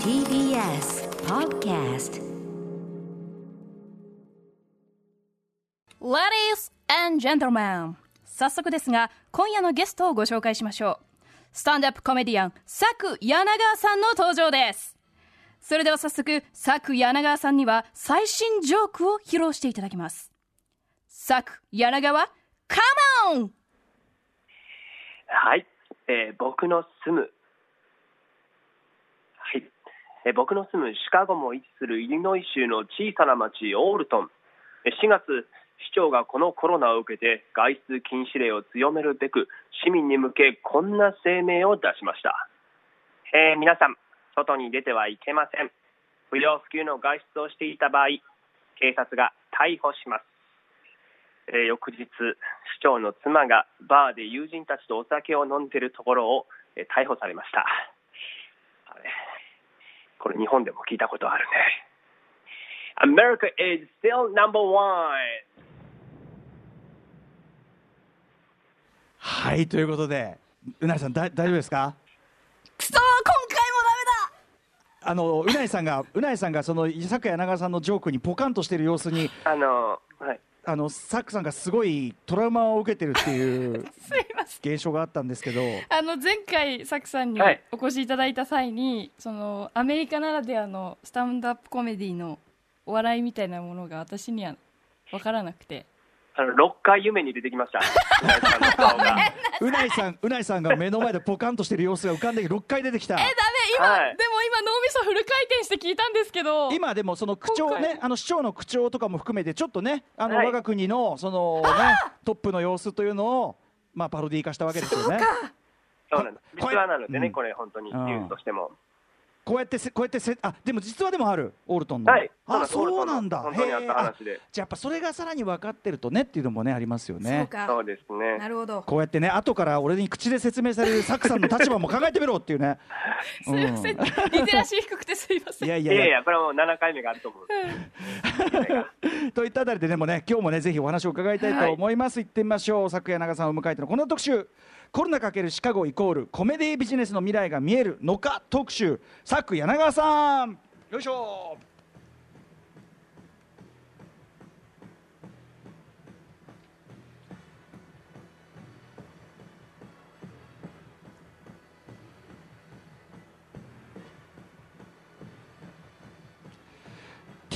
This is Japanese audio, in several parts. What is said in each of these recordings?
TBS Podcast. Ladies and gentlemen 早速ですが今夜のゲストをご紹介しましょう。スタンドアップコメディアン佐久柳川さんの登場です。それでは早速佐久柳川さんには最新ジョークを披露していただきます。佐久柳川カモン!はい、えー僕の住む、はい、え僕の住むシカゴも位置するイリノイ州の小さな町オールトン。え4月、市長がこのコロナを受けて外出禁止令を強めるべく市民に向けこんな声明を出しました。えー皆さん、外に出てはいけません。不要不急の外出をしていた場合、警察が逮捕します。えー翌日、市長の妻がバーで友人たちとお酒を飲んでいるところを、えー逮捕されました。これ日本でも聞いたことあるね。America is still number one! はいということでうなりさんだ大丈夫ですか？くそー今回もあのうなりさんがうなりさんがその佐久柳川さんのジョークにポカンとしている様子にあの、はい。あのサックさんがすごいトラウマを受けてるっていう 現象があったんですけど。あの前回サクさんにはい。お越しいただいた際に、そのアメリカならではのスタンドアップコメディのお笑いみたいなものが私には分からなくて。あの6回夢に出てきました。うないさんうないさんが目の前でポカンとしてる様子が浮かんで6回出てきた。えダメ今、はい。で脳みそフル回転して聞いたんですけど。今でもその口調今ねあの市長の口調とかも含めてちょっとねあのはい。我が国のそのねトップの様子というのをまあパロディ化したわけですよね。そうなんです。こ実話なのでね、うん。これ本当にうんニュースとしても。こうやってせこうやってせあでも実話でもあるオールトンの。はい。あそうなんだ。本当にあったへえあ話で。じゃあやっぱそれがさらに分かってるとねっていうのもねありますよそうねか。そうですね。なるほど。こうやってね後から俺に口で説明されるサクさんの立場も考えてみろっていうね。すいません、うん。リテラシー低くてすいません。いやいやいや。いやいや、これはもう7回目があると思う。といったあたりででもね今日もねぜひお話を伺いたいと思います、行ってみましょう。昨夜長さんを迎えてのこの特集コロナ×シカゴイコールコメディビジネスの未来が見えるのか特集。昨柳川さん。よいしょ。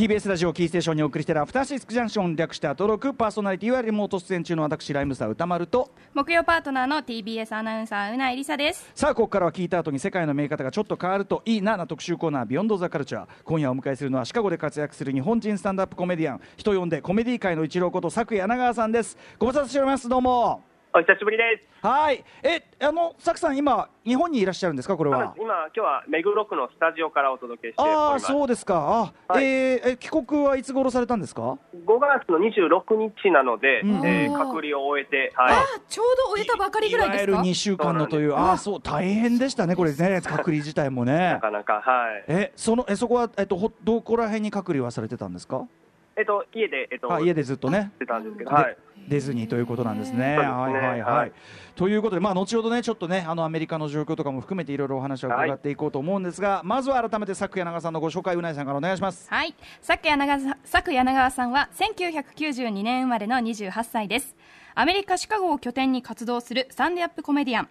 TBS ラジオキーステーションにお送りしているアフターシックスジャンクション略してアトロクパーソナリティはリモート出演中の私ライムスター歌丸と。木曜パートナーの TBS アナウンサーうないりさです。さあここからは聞いた後に世界の見え方がちょっと変わるといいなな特集コーナービヨンドザカルチャー。今夜お迎えするのはシカゴで活躍する日本人スタンドアップコメディアン人呼んでコメディ界の一郎こと佐久柳川さんです。ご無沙汰しております。どうもお久しぶりです。はい。えあの佐久さん今日本にいらっしゃるんですか？これは。今、今日は目黒区のスタジオからお届けしておりああます。そうですか。あ、はい。えーえ帰国はいつ頃されたんですか？5月の26日なので、うん。えー隔離を終えて、はい、あちょうど終えたばかりぐらいですか？いわゆる2週間のというそうああそう大変でしたねこれね隔離自体もね。なかなか、はい。えそのえそこはえっとほどこら辺に隔離はされてたんですか？えっと、家で、えっと、あ家でずっとね。してたんですけど、ではい。出ずにということなんですね。はいはいはい。はい。ということで、まあ、後ほどね、ちょっとね、あのアメリカの状況とかも含めて、いろいろお話を伺っていこうと思うんですが、まずは改めて、昨夜長さんのご紹介、うないさんからお願いします。はい。佐久柳川さん佐久柳川さんは1992年生まれの28歳です。アメリカ・シカゴを拠点に活動するスタンドアップコメディアン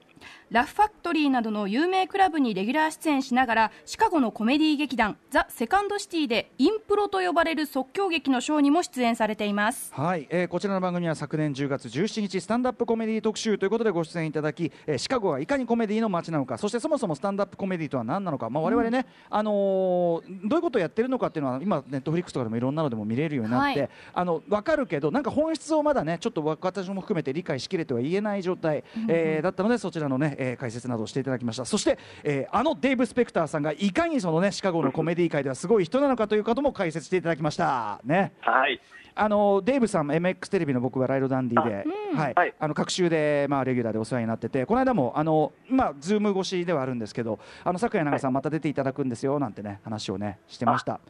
ラフファクトリーなどの有名クラブにレギュラー出演しながらシカゴのコメディ劇団ザ・セカンドシティでインプロと呼ばれる即興劇のショーにも出演されています。はい、えーこちらの番組は昨年10月17日スタンドアップコメディ特集ということでご出演いただき、えーシカゴがいかにコメディの街なのかそしてそもそもスタンドアップコメディとは何なのか、まあ、我々ね、あのーどういうことをやってるのかっていうのは今ネットフリックスとかでもいろんなのでも見れるようになって、はい。あの分かるけどなんか本質をまだねちょっと私も含めて理解しきれては言えない状態、えーだったのでそちらのね、えー解説などをしていただきましたそして、えーあのデーブ・スペクターさんがいかにそのねシカゴのコメディ界ではすごい人なのかということも解説していただきましたね。はい。あのデーブさん、MX テレビのバラいろダンディで、はいはいあの各週で、まあ、レギュラーでお世話になってて、この間も、あのまあ、ズーム越しではあるんですけど、あのサク柳川さん、また出ていただくんですよなんてね、話をね、してました。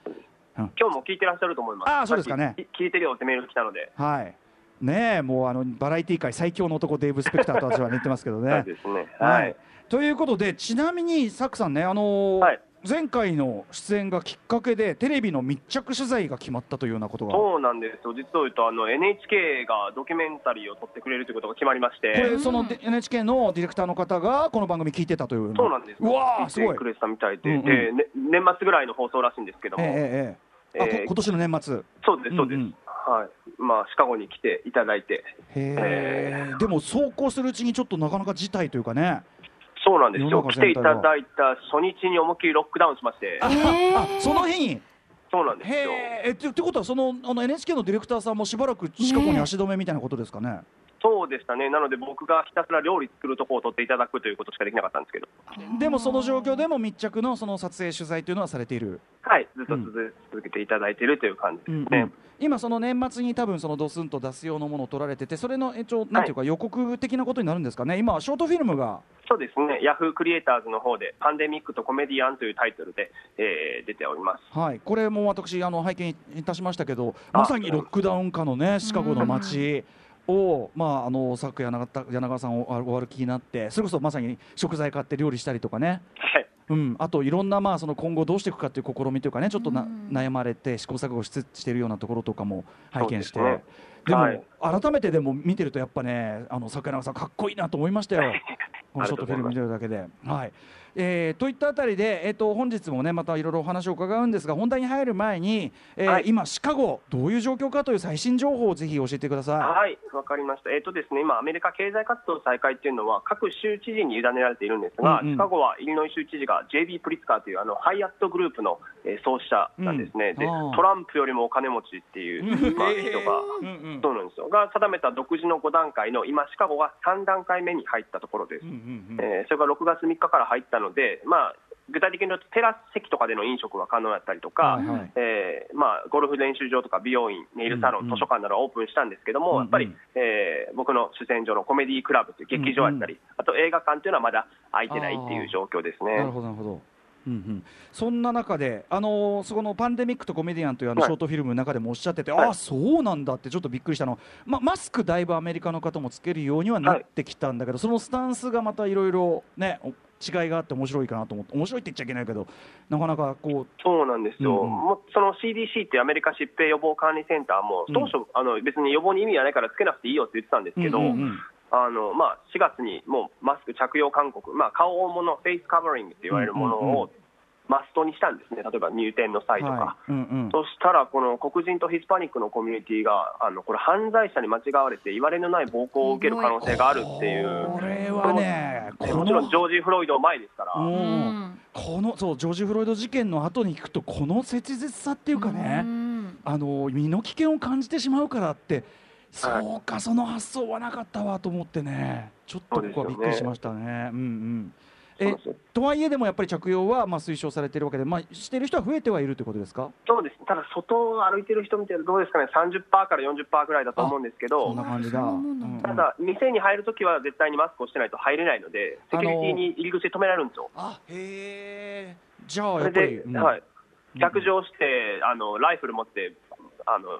今日も聞いてらっしゃると思います。あーそうですかね聞いてるよってメール来たので。はいねえもうあのバラエティー界最強の男デーブ・スペクターと私は言ってますけどね。そうですね。ははい。い。ということでちなみにサクさんねあのーはい。前回の出演がきっかけでテレビの密着取材が決まったというようなことが。こそうなんですよ、実を言うとあの NHK がドキュメンタリーを撮ってくれるということが決まりまして、れそので NHK のディレクターの方がこの番組聞いてたというよそうなんですうわーすごい。聞いてくれてたみたいで、うんうん。でね年末ぐらいの放送らしいんですけども、ええええええ。あこえー今年の年末。そうです、そうです、うんうんはい。まあ、シカゴに来ていただいて、へえでも走行するうちにちょっとなかなか事態というかね。そうなんですよ、来ていただいた初日に思いっきりロックダウンしまして、あその日に？そうなんですよ。へええってことはそのあの NHK のディレクターさんもしばらくシカゴに足止めみたいなことですかね？そうでしたね、なので僕がひたすら料理作るとこを撮っていただくということしかできなかったんですけど、でもその状況でも密着のその撮影取材というのはされている。はい、ずっと続,、続けていただいているという感じですね。今その年末に多分そのドスンと出す用のものを取られててそれの一応なんていうか予告的なことになるんですかね？今ショートフィルムが。そうですね、ヤフークリエイターズの方で、パンデミックとコメディアンというタイトルで、えー出ております。はい。これも私あの拝見いたしましたけどあまさにロックダウン下のねシカゴの街をまああのさっき柳川さんおお歩きになってそれこそまさに食材買って料理したりとかね。はい。うん、あといろんなまあその今後どうしていくかという試みというかねちょっとな、うん悩まれて試行錯誤しつしているようなところとかも拝見して。ですね。でも、はい。改めてでも見てるとやっぱねあの桜永さんかっこいいなと思いましたよ このショートフィルム見てるだけで。はい。えーといったあたりで、えー、と本日もねまたいろいろお話を伺うんですが本題に入る前に、えーはい。今シカゴどういう状況かという最新情報をぜひ教えてくださはい、わかりました。えっ、とですね、今アメリカ経済活動再開っていうのは各州知事に委ねられているんですが、うんうん。シカゴはイリノイ州知事が JB プリツカーというあのハイアットグループの、えー創始者なんですね。でうん。あートランプよりもお金持ちっていう、まあ、人が。そうなんですよ。が定めた独自の5段階の今、シカゴが3段階目に入ったところです。うんうんうんえーそれが6月3日から入ったので、まあ、具体的に言うとテラス席とかでの飲食が可能だったりとか、はいはい。えーまあ、ゴルフ練習場とか美容院、ネイルサロン、うんうん。図書館などがオープンしたんですけども、うんうん。やっぱり、えー僕の主戦場のコメディークラブという劇場やったり、あと映画館というのはまだ開いてないっていう状況ですね。なるほどなるほど。うんうん、そんな中で、あのーそこのパンデミックとコメディアンというあのはい。ショートフィルムの中でもおっしゃってて、はい。ああ、そうなんだってちょっとびっくりしたの、ま、マスクだいぶアメリカの方もつけるようにはなってきたんだけど、そのスタンスがまたいろいろね、お違いがあって面白いかなと思って、面白いって言っちゃいけないけど、なかなかこそうなんですよ、うんうん。もうその CDC っていうアメリカ疾病予防管理センターも、当初、あの別に予防に意味はないからつけなくていいよって言ってたんですう、けど、うんうんうんあのまあ、4月にもうマスク着用勧告、まあ、顔もの、フェイスカバーリングって言われるものをマストにしたんですね、例えば入店の際とか。はい。うんうん。そしたら、この黒人とヒスパニックのコミュニティが、あのこれ、犯罪者に間違われて、言われのない暴行を受ける可能性があるっていう、これはね、こもちろんのジョージ・フロイド前ですから、このそうジョージ・フロイド事件の後に聞くと、この切実さっていうかね。うん。あの身の危険を感じてしまうからって、そうか、その発想はなかったわと思ってね、ちょっとここはびっくりしましたね。うんうん。えとはいえでもやっぱり着用はまあ推奨されているわけで、まあ、している人は増えてはいるということですか？そうです。ただ、外を歩いてる人見てどうですかね、30%から40%ぐらいだと思うんですけど。そんな。感じだ。ただ、店に入るときは絶対にマスクをしてないと入れないので、セキュリティに入り口で止められるんですよ。あへえじゃあやっぱり、うん。はい、逆上してあの、ライフル持ってあの、うん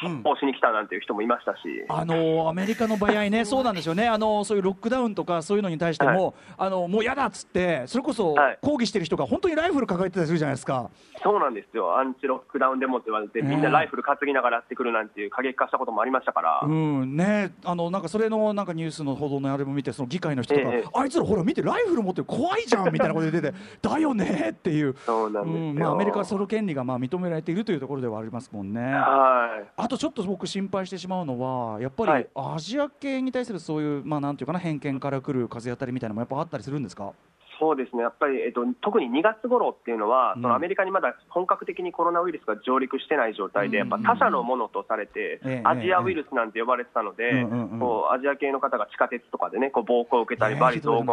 発砲しに来たなんていう人もいましたし、あのアメリカの場合ね、そうなんですよね、あのそういうロックダウンとかそういうのに対しても、あのもう嫌だっつって、それこそはい。抗議してる人が本当にライフル抱えてたりするじゃないですか。そうなんですよ、アンチロックダウンデモって言われて、みんなライフル担ぎながらやってくるなんていう過激化したこともありましたから、うん。ね、あのなんかそれのなんかニュースの報道のあれも見て、その議会の人とか、ええ。あいつらほら、見て、ライフル持ってる怖いじゃんみたいなこと言ってて、だよねっていう、そうなんですよ。うん。まあ、アメリカはその権利がまあ認められているというところではありますもんね。はい。あとちょっと僕、心配してしまうのは、やっぱりはい。アジア系に対するそういう、まあ、なんていうかな、偏見からくる風当たりみたいなのもやっぱあったりするんですか？そうですね、やっぱり、えっと、特に2月頃っていうのは、うん。そのアメリカにまだ本格的にコロナウイルスが上陸してない状態で、やっぱ他者のものとされて、ええ。アジアウイルスなんて呼ばれてたので、うんうんうんこうアジア系の方が地下鉄とかでね、こう暴行を受けたり、ええ罵詈雑言、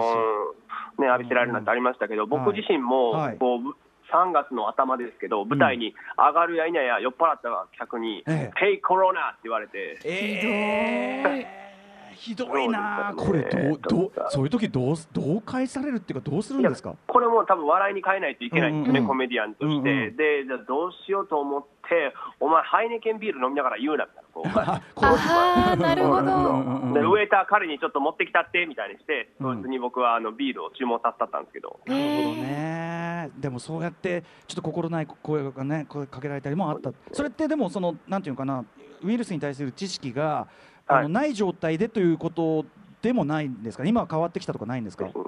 ね、浴びせられるなんてありましたけど、僕自身も、はい。こう3月の頭ですけど、舞台に上がるや否や、酔っ払った客に、ええ。Hey コロナって言われて、えーひどいな、これどうどうそういう時どうすどう返されるっていうかどうするんですか？これも多分笑いに変えないといけないんですよね、うんうんコメディアンとして、うんうんでじゃあどうしようと思って、お前、ハイネケンビール飲みながら言うなみたいな、こう あなるほど。でウェイター、彼にちょっと持ってきたってみたいにして、うん。そいつに僕はあのビールを注文させたったんですけど、なるほどね、でもそうやってちょっと心ない声がね声かけられたりもあった。それってでもそのなんていうのかなウイルスに対する知識があの、ない状態でということでもないんですか？今は変わってきたとかないんですか？ですね。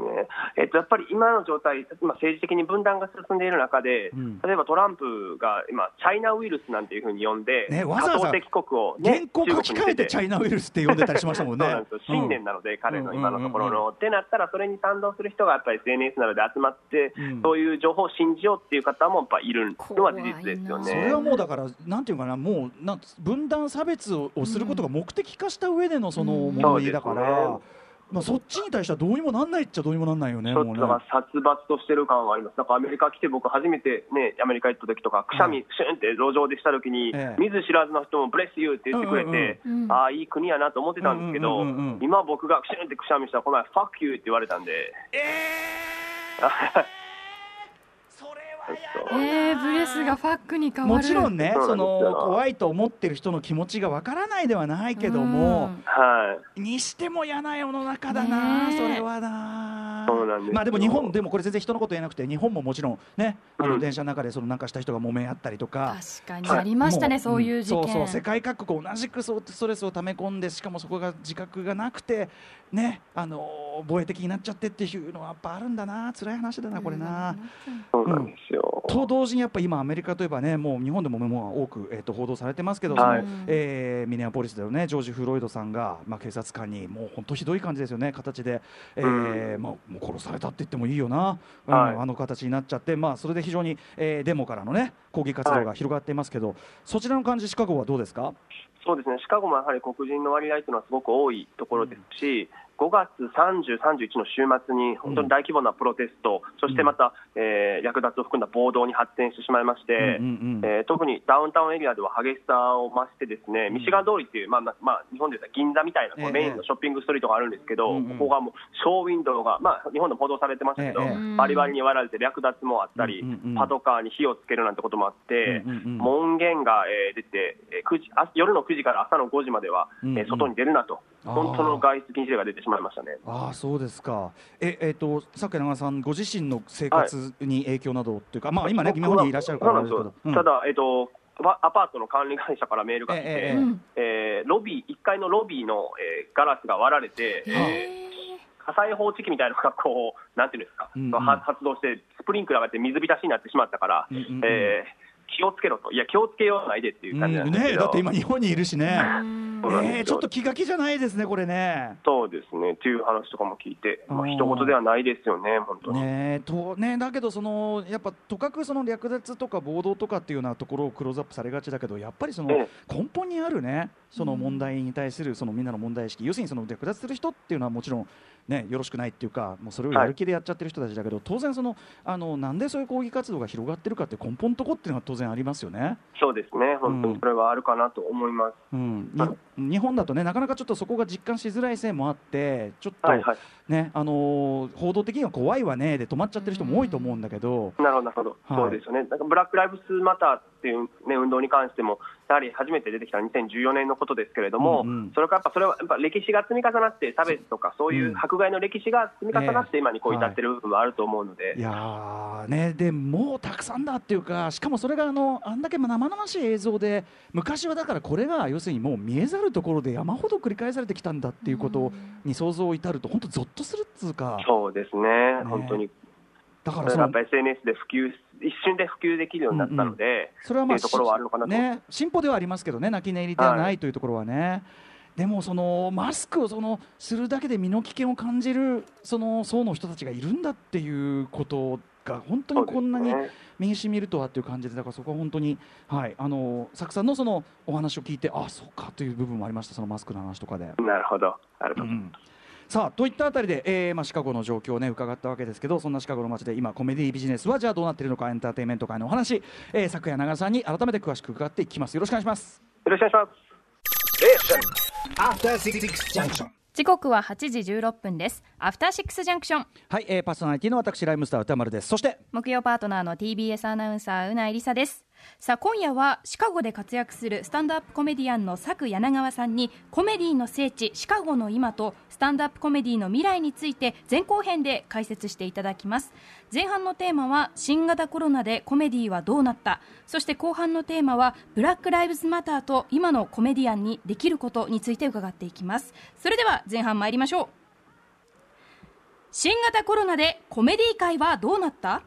えっと、やっぱり今の状態、今、政治的に分断が進んでいる中で、うん。例えばトランプが今、チャイナウイルスなんていうふうに呼んで、ねわざわざ多国国を、ね原、稿書き換えてチャイナウイルスって呼んでたりしましたもんね。そうなんですよ。信念なので、彼の今のところうんうんうん。の。ってなったら、それに賛同する人がやっぱり SNS などで集まって、うん。そういう情報を信じようっていう方もやっぱいるのは事実ですよね。それはもうだから、なんていうかな、もうなん分断、差別ををすることが目的化した上でのそのうん。問題だから、まあ、そっちに対してはどうにもなんないっちゃどうにもなんないよね、ちょっもうね。とだから殺伐としてる感はあります。なんかアメリカ来て僕初めてね、アメリカ行った時とか、くしゃみ、シュンって路上でした時に、ええ。見ず知らずの人もブレスユーって言ってくれてうん。うん。うん、ああ、いい国やなと思ってたんですけどうんうんうんうん、今僕がシュンってくしゃみしたら、この前、ファックユーって言われたんで、それはえー、ブレスがファックに変わる。もちろんね、その怖いと思ってる人の気持ちがわからないではないけども、はい。にしても嫌な世の中だな、ねえ。それはな。ですよ。まあでも日本でもこれ全然人のこと言えなくて日本ももちろんねあのうん。電車の中でそのなんかした人が揉め合ったりとか、確かに。ありましたね、もそういう事件、そうそう世界各国同じくそうストレスを溜め込んでしかもそこが自覚がなくてねあの防衛的になっちゃってっていうのはやっぱあるんだな辛い話だなこれな。そうなんですよ。と同時にやっぱ今アメリカといえばねもう日本でももう多く、えー、と報道されてますけど、はい。えーミネアポリスでのねジョージ・フロイドさんが、まあ、警察官にもう本当ひどい感じですよね形で、えーうん。まあ、もう殺されたって言ってもいいよな、うんはい。あの形になっちゃって、まあ、それで非常に、えーデモからのね抗議活動が広がっていますけど、そちらの感じシカゴはどうですか？そうですね、シカゴもやはり黒人の割合というのはすごく多いところですし、5月30、31の週末に本当に大規模なプロテスト、そしてまた、えー略奪を含んだ暴動に発展してしまいまして、うんうんうん。えー特にダウンタウンエリアでは激しさを増して、ですねミシガン通りっていう、まあまあまあ、日本で言ったら銀座みたいなこメインのショッピングストリートがあるんですけど、うんうん。ここがもうショーウィンドウが、まあ、日本でも報道されてましたけど、ええ。バリバリに割られて略奪もあったり、うんうんうん。パトカーに火をつけるなんてこともあって、うんうんうん門限が、えー出て、えー9時あ夜の9時から朝の5時までは、うんうん。えー外に出るなと、本当の外出禁止令が出てしまいましたね。ああそうですか。ええー、と佐久長さんご自身の生活に影響などっていうか、まあ今ね日本にいらっしゃるからですけど、うん。ただ、えっと、アアパートの管理会社からメールが来て、えええーロビー1階のロビーの、えーガラスが割られて、えー。火災報知器みたいなのがこう、なんていうんですか、うんうん。は発動して、スプリンクラーがあって水浸しになってしまったから、うんうんうん。えー気をつけろと、いや、気をつけようないでっていう感じなんですけど、ねだって今日本にいるしね、えー、ちょっと気が気じゃないですねこれね。そうですね、っていう話とかも聞いて、まあ、一言ではないですよね、本当に。ねとね、だけどそのやっぱとかくその略奪とか暴動とかっていうようなところをクローズアップされがちだけどやっぱりそのえ根本にあるねその問題に対するそのみんなの問題意識、要するにその略奪する人っていうのはもちろんねよろしくないっていうかもうそれをやる気でやっちゃってる人たちだけど、当然そのあのなんでそういう抗議活動が広がってるかって根本のとこっていうのは当然ありますよね。そうですね、本当にそれはあるかなと思います。うん、はいに日本だとねなかなかちょっとそこが実感しづらいせいもあってちょっと、はいはい、ねあのー報道的には怖いわねで止まっちゃってる人も多いと思うんだけど、なるほど、なるほど、はい。そうですよね、なんかブラック・ライブスマターっていう、ね、運動に関しても、やはり初めて出てきた2014年のことですけれども、うんうん。それからやっぱそれはやっぱ歴史が積み重なって、差別とか、そういう迫害の歴史が積み重なって、今にこう至ってる部分もあると思うので、いやーねでもうたくさんだっていうかしかもそれがあのあんだけ生々しい映像で昔はだからこれが要するにもう見えざるところで山ほど繰り返されてきたんだっていうことに想像を至ると本当ゾッとするっつうか。そうですね、本当に、だからやっぱ SNS で普及、一瞬で普及できるようになったので、それはまあっていうところはあるのかなと。ね、進歩ではありますけどね、泣き寝入りではないというところはね。でもそのマスクをそのするだけで身の危険を感じるその層の人たちがいるんだっていうことが本当にこんなに身にしみるとはっていう感じでだからそこは本当にはいあのサクさんのそのお話を聞いてあそうかという部分もありましたそのマスクの話とかで。なるほど、なるほど。うんさあといったあたりで、えーまあ、シカゴの状況を、ね、伺ったわけですけどそんなシカゴの街で今コメディビジネスはじゃあどうなっているのかエンターテインメント界のお話、えー、昨夜長さんに改めて詳しく伺っていきますよろしくお願いしますよろしくお願いします。After Six Junction. 時刻は8時16分です。アフターシックスジャンクションはい、えー、パーソナリティの私ライムスター歌丸です。そして木曜パートナーの TBS アナウンサーうないりさですさあ今夜はシカゴで活躍するスタンドアップコメディアンの佐久柳川さんにコメディの聖地シカゴの今とスタンドアップコメディの未来について前後編で解説していただきます。前半のテーマは新型コロナでコメディはどうなったそして後半のテーマはブラック・ライブズ・マターと今のコメディアンにできることについて伺っていきます。それでは前半参りましょう。新型コロナでコメディ界はどうなった？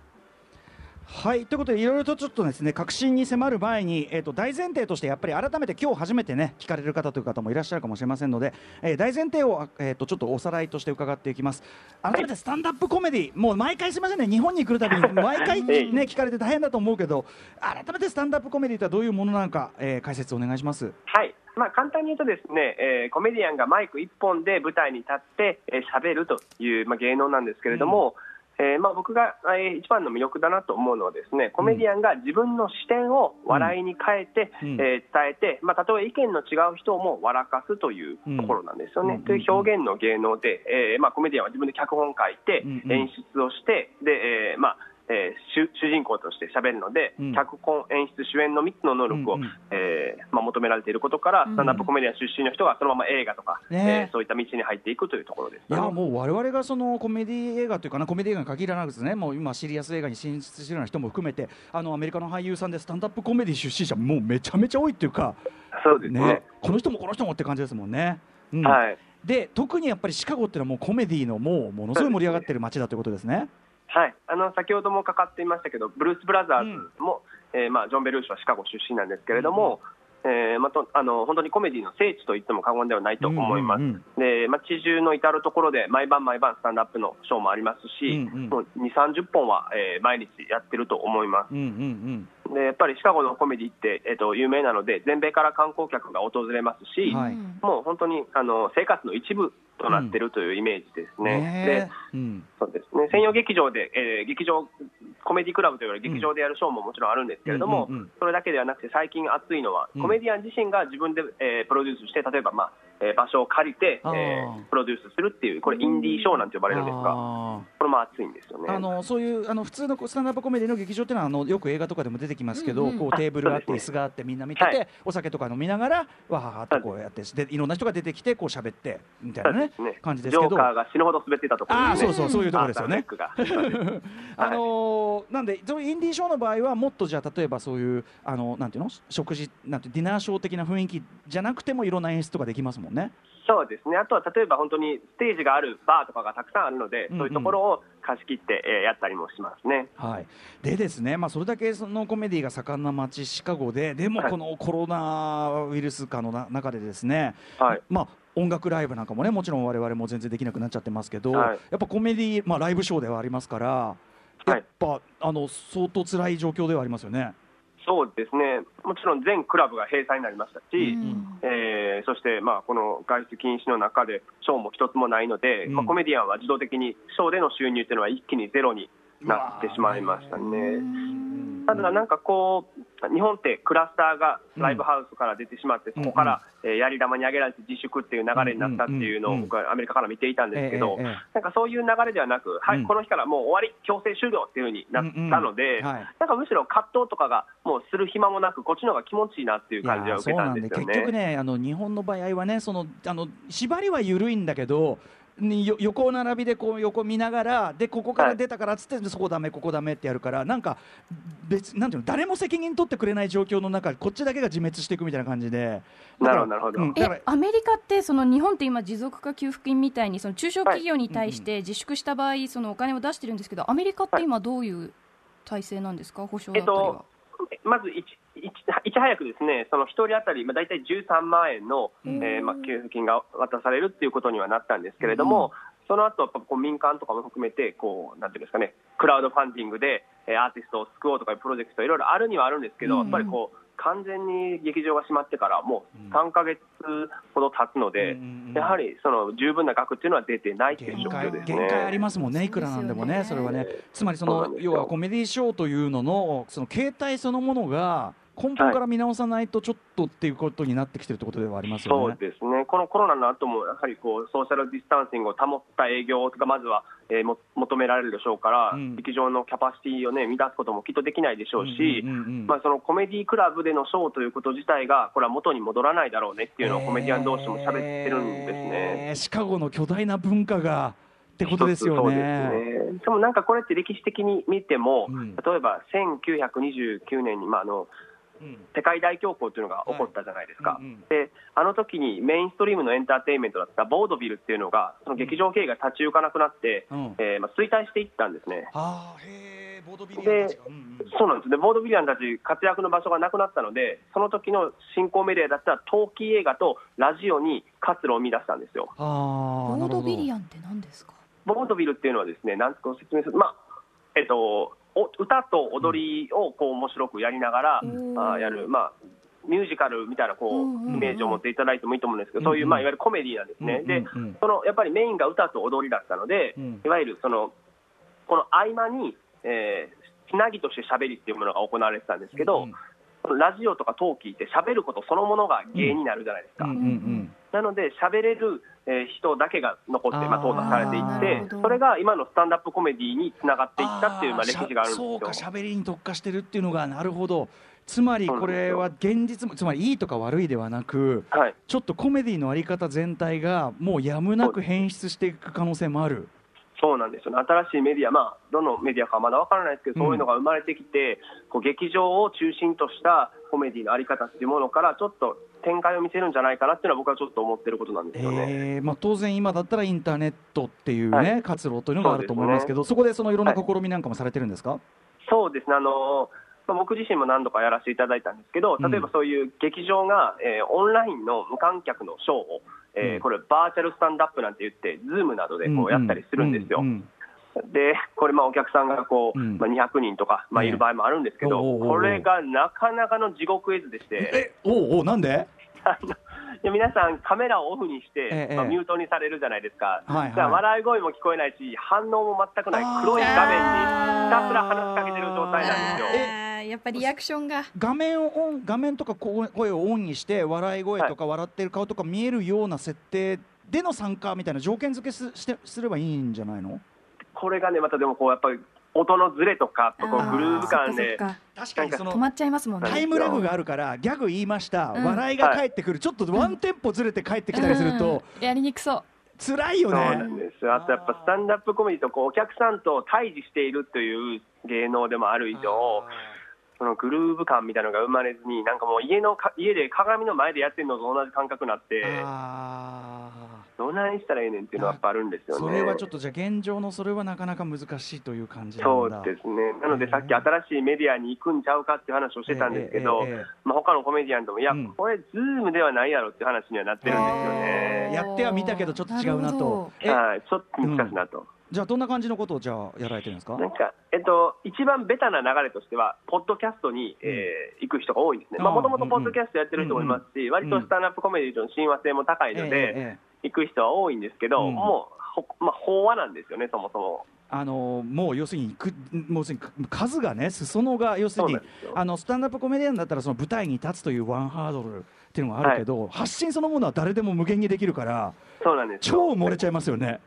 はいということでいろいろとちょっとですね確信に迫る前に、えー、と大前提としてやっぱり改めて今日初めてね聞かれる方という方もいらっしゃるかもしれませんので、えー大前提を、えー、とちょっとおさらいとして伺っていきます。改めてスタンドアップコメディもう毎回すみませんね日本に来るたびに 毎回ね聞かれて大変だと思うけど改めてスタンドアップコメディとはどういうものなのか、えー解説お願いします。はい。まあ、簡単に言うとですね、えーコメディアンがマイク1本で舞台に立って喋、えー喋るという、まあ、芸能なんですけれども、えーまあ、僕が、えー一番の魅力だなと思うのはですねコメディアンが自分の視点を笑いに変えて、うん。えー伝えて、まあ、たとえ意見の違う人も笑かすというところなんですよね。うんという表現の芸能で、えーまあ、コメディアンは自分で脚本書いて演出をしてで、えーまあえー主主人公として喋るので、うん。脚本、演出、主演の3つの能力を、うんうん。えーまあ、求められていることから、スタンダップコメディアン出身の人がそのまま映画とか、ね。えーそういった道に入っていくというところです、いやもう我々がそのコメディ映画というかなコメディ映画に限らなくですねもう今シリアス映画に進出しているような人も含めてあのアメリカの俳優さんでスタンダップコメディ出身者もうめちゃめちゃ多いっていうかそうですね。ね。この人もこの人もって感じですもんね。うん。はい。で特にやっぱりシカゴっていうのはもうコメディのもうものすごい盛り上がってる街だということですね。はい、あの先ほどもかかっていましたけど、ブルース・ブラザーズも、えーまあ、ジョン・ベルーシはシカゴ出身なんですけれども、えーまあ、とあの本当にコメディの聖地と言っても過言ではないと思います。うん。うんで街中の至る所で毎晩毎晩スタンダップのショーもありますし、うんうん。もう2、30本は、えー毎日やってると思いまうんうんす。でやっぱりシカゴのコメディって、えー、と有名なので、全米から観光客が訪れますし、うんはい。もう本当にあの生活の一部となっているというイメージですね。うん。そうですね。専用劇場で、えー劇場コメディクラブというより劇場でやるショーももちろんあるんですけれども、それだけではなくて最近熱いのは、うん。コメディアン自身が自分で、えープロデュースして例えば、まあえー場所を借りて、えープロデュースするっていうこれインディーショーなんて呼ばれるんですがあこれも熱いんですよね。ーあのそういうあの普通のスタンダップコメディの劇場っていうのはあのよく映画とかでも出てきますけど、うんうんこうテーブルがあって椅子があってみんな見てて、はいお酒とか飲みながらわははっとこうやってでいろんな人が出てきてこう喋ってみたいなねね。感じですけど。ジョーカーが死ぬほど滑っていたところああ。そうそうそういうところですよね。あ のーなんでそういうインディーショーの場合はもっとじゃあ例えばそういうあのなんていうの？食事なんてディナーショー的な雰囲気じゃなくてもいろんな演出とかできますもんね。そうですね、あとは例えば本当にステージがあるバーとかがたくさんあるので、うんうん。そういうところを貸し切って、えーやったりもしますね。はい、でですね、まあ、それだけそのコメディが盛んな街シカゴででもはい。このコロナウイルス禍のな中でですね、はい。まあ、音楽ライブなんかもねもちろん我々も全然できなくなっちゃってますけど、はい。やっぱコメディ、まあ、ライブショーではありますからやっぱ、あの相当辛い状況ではありますよね。そうですね、もちろん全クラブが閉鎖になりましたし、うん。えーそして、まあ、この外出禁止の中で、ショーも一つもないので、うん。まあ、コメディアンは自動的にショーでの収入というのは一気にゼロになってしまいましたね。ただ、なんかこう、日本ってクラスターがライブハウスから出てしまって、うん。そこから、えーやり玉に上げられて自粛っていう流れになったっていうのを僕はアメリカから見ていたんですけど、なんかそういう流れではなく、はい、うんこの日からもう終わり、強制終了っていうふうになったので、なんかむしろ葛藤とかがもうする暇もなく、こっちの方が気持ちいいなっていう感じは受けたそうなんんでですよね。結局ねあの日本の場合はねそのあの縛りは緩いんだけど横並びでこう横見ながらでここから出たからっつって、そこダメここダメってやるからなんか別なんていうの誰も責任取ってくれない状況の中こっちだけが自滅していくみたいな感じで。なるほどなるほど。うんアメリカってその日本って今持続化給付金みたいにその中小企業に対して自粛した場合そのお金を出してるんですけどアメリカって今どういう体制なんですか？保証だえったっりは。と、まずいち早くですね、その1人当たり、まあ、大体13万円の、うん。えーまあ、給付金が渡されるっていうことにはなったんですけれども、その後やっぱこう民間とかも含めてこう、なんていうんですかね、クラウドファンディングで、えーアーティストを救おうとかいうプロジェクト、いろいろあるにはあるんですけど、うん。やっぱりこう完全に劇場が閉まってからもう3か月ほど経つので、やはりその十分な額っていうのは出てないっていう状況限界ですね。限界ありますもんね、いくらなんでもね、それはね、つまりその要はコメディーショーというののその形態そのものが根本から見直さないとちょっとっていうことになってきてるってことではありますよね。そうですね、このコロナの後もやはりこうソーシャルディスタンシングを保った営業がまずは、えーも求められるでしょうから、うん。劇場のキャパシティをね、満たすこともきっとできないでしょうし、そのコメディクラブでのショーということ自体が、これは元に戻らないだろうねっていうのをコメディアン同士も喋ってるんですね。えーシカゴの巨大な文化がってことですよね。ですね。でもなんかこれって歴史的に見ても、うん。例えば1929年に、まあ、あのうん世界大恐慌というのが起こったじゃないですか、はいうんうん。であの時にメインストリームのエンターテインメントだったボードビルっていうのが、その劇場経営が立ち行かなくなって、うん。えーまあ、衰退していったんですね。あーへーボードビリヤードたちが。うんうんそうなんです。でボードビリアンたち、活躍の場所がなくなったので、その時の新興メディアだった陶器映画とラジオに活路を生み出したんですよ。あボードビリアアンって何ですか？ボードビルっていうのはですね、なんと説明する、まあえっと、お歌と踊りをこう面白くやりながら、うん。あーやる、まあ、ミュージカルみたいなこう、イメージを持っていただいてもいいと思うんですけど、そういう、まあ、いわゆるコメディなんですね。でそのやっぱりメインが歌と踊りだったので、うん。いわゆるそのこの合間に、えーつなぎとして喋りっていうものが行われてたんですけど、ラジオとかトーキーって喋ることそのものが芸になるじゃないですか。うんうんなので、喋れる、えー人だけが残って、まあ、淘汰されていなってそれが今のスタンダップコメディにつながっていったっていう、まあ、ー歴史があるんですよそうか。喋りに特化してるっていうのがなるほどつまりこれは現実もつまりいいとか悪いではなくはいちょっとコメディのあり方全体がもうやむなく変質していく可能性もある。そうなんですよ。ね、新しいメディア、まあ、どのメディアかはまだわからないですけど、うん。そういうのが生まれてきて、こう劇場を中心としたコメディのあり方っていうものから、ちょっと展開を見せるんじゃないかなっていうのは、僕はちょっと思ってることなんですよね。えーまあ、当然、今だったらインターネットっていう、ねはい。活路というのがあると思いますけど、そこでそのいろんな試みなんかもされてるんですか、そうですね、あのまあ、僕自身も何度かやらせていただいたんですけど、例えばそういう劇場が、えーオンラインの無観客のショーを、えーうん。これ、バーチャルスタンダップなんて言って、ズームなどでこうやったりするんですよ。で、これ、まあお客さんがこう、うん。まあ、200人とか、まあ、ね。いる場合もあるんですけど、おうおうおうおう。これがなかなかの地獄絵図でして、えおうおうなんで？皆さん、カメラをオフにして、ええまあ、ミュートにされるじゃないですか、はいはい。笑い声も聞こえないし、反応も全くない、黒い画面にひたすら話しかけてる状態なんですよ。やっぱリアクションが。画面をオン画面とかこう声をオンにして笑い声とか笑ってる顔とか見えるような設定での参加みたいな条件付けすしてすればいいんじゃないの？これがね、またでもこう、やっぱり音のズレとか、こうグルーヴ感で、確かにその止まっちゃいますもんね。タイムラグがあるからギャグ言いました、うん。笑いが返ってくる、ちょっとワンテンポずれて帰ってきたりすると、うん。やりにくそう。辛いよそうなね。んですよ。あとやっぱスタンダップコメディとこうお客さんと対峙しているという芸能でもある以上、そのグルーヴ感みたいなのが生まれずに、なんかもう家のか家で鏡の前でやってるのと同じ感覚になって、どないしたらええねんっていうのはやっぱあるんですよね。それはちょっとじゃあ現状のそれはなかなか難しいという感じそうだ。ですね、なのでさっき新しいメディアに行くんちゃうかっていう話をしてたんですけど、ええええええまあ他のコメディアンとも、いや、うん。これ、ズームではないやろっていう話にはなってるんですよえね。やってはみたけどちょっと違うなと。はい、ちょっと難しいなと。じゃあどんな感じのことをじゃあやられてるんですか？なんか、えっと、一番ベタな流れとしては、ポッドキャストに、えー行く人が多いですね、もともとポッドキャストやってる人もいますし、割とスタンダップコメディとの親和性も高いので、行く人は多いんですけど、うん。もう、ほまあ、飽和なんですよね、そもそも。あのもう要するにくもう数がね裾野が要するにあのスタンダップコメディアンだったらその舞台に立つというワンハードルっていうのがあるけど、発信そのものは誰でも無限にできるからそうなんですよ。超漏れちゃいますよね。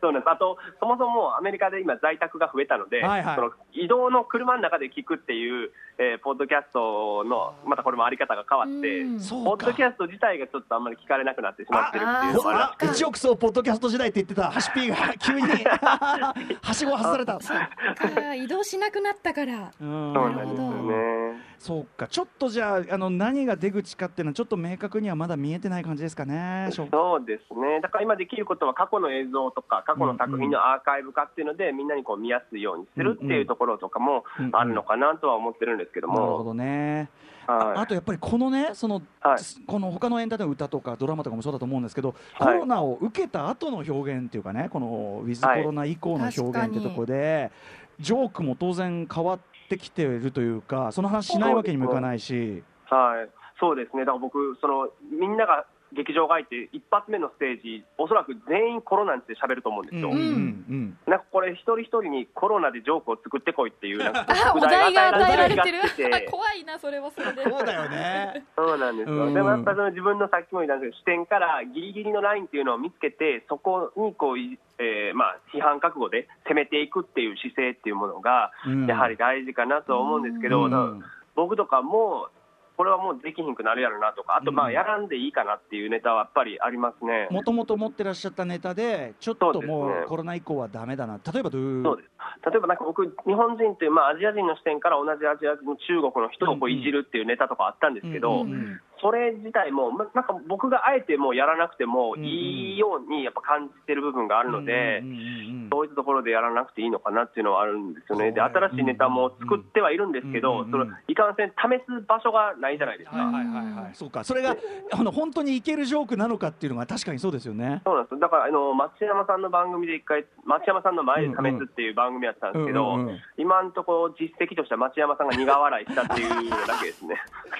そうなんです。あと、そもそもアメリカで今、在宅が増えたので、はいはい。その移動の車の中で聞くっていう、えーポッドキャストの、またこれもあり方が変わって、ポッドキャスト自体がちょっとあんまり聞かれなくなってしまってるっていうある。あ一億総ポッドキャスト時代って言ってたハシピーが急にはしごを外された。移動しなくなったから。うんそうなんですよね。そうかちょっとじゃああの何が出口かっていうのはちょっと明確にはまだ見えてない感じですかね。そうですね、だから今できることは過去の映像とか過去の作品のアーカイブ化っていうので、みんなにこう見やすいようにするっていうところとかもうん。あるのかなとは思ってるんですけども、なるほどね。あはい。あとやっぱりこのねその、はい。この他のエンターテインメント歌とかドラマとかもそうだと思うんですけど、はい。コロナを受けた後の表現っていうかねこのウィズコロナ以降の表現ってとこで、ジョークも当然変わってきてるというかその話しないわけにもいかないし。はい、そうですね、だから僕、そのみんなが劇場が入って一発目のステージおそらく全員コロナについて喋ると思うんですよ、うん。うん。なんかこれ一人一人にコロナでジョークを作ってこいっていうなんかあ お題が与えられてる。怖いなそれはそれで。そうだよね。そうなんですよ、うん。でもやっぱりその自分のさっきも言ったんですけど視点からギリギリのラインっていうのを見つけてそこにこう、いえーまあ、批判覚悟で攻めていくっていう姿勢っていうものがうん。やはり大事かなとは思うんですけど、僕とかもこれはもうできひんくなるやろなとかあとまうん。あやらんでいいかなっていうネタはやっぱりありますね。もともと持ってらっしゃったネタでちょっともうコロナ以降はダメだな。例えばどうそうです。例えばなんか僕、日本人という、まあ、アジア人の視点から同じアジア人の中国の人をこういじるっていうネタとかあったんですけど、うんうんそれ自体も、まなんか僕があえてもうやらなくてもいいようにやっぱ感じてる部分があるのでそういったところでやらなくていいのかなっていうのはあるんですよね、で新しいネタも作ってはいるんですけど、そのいかんせん試す場所がないじゃないですか。はいはいはいはい。そうか。それがあの本当にいけるジョークなのかっていうのが確かにそうですよね。そうなんですよ。だからあの町山さんの番組で一回、町山さんの前で試すっていう番組やったんですけど、今のところ、実績としては町山さんが苦笑いしたっていうだけですね。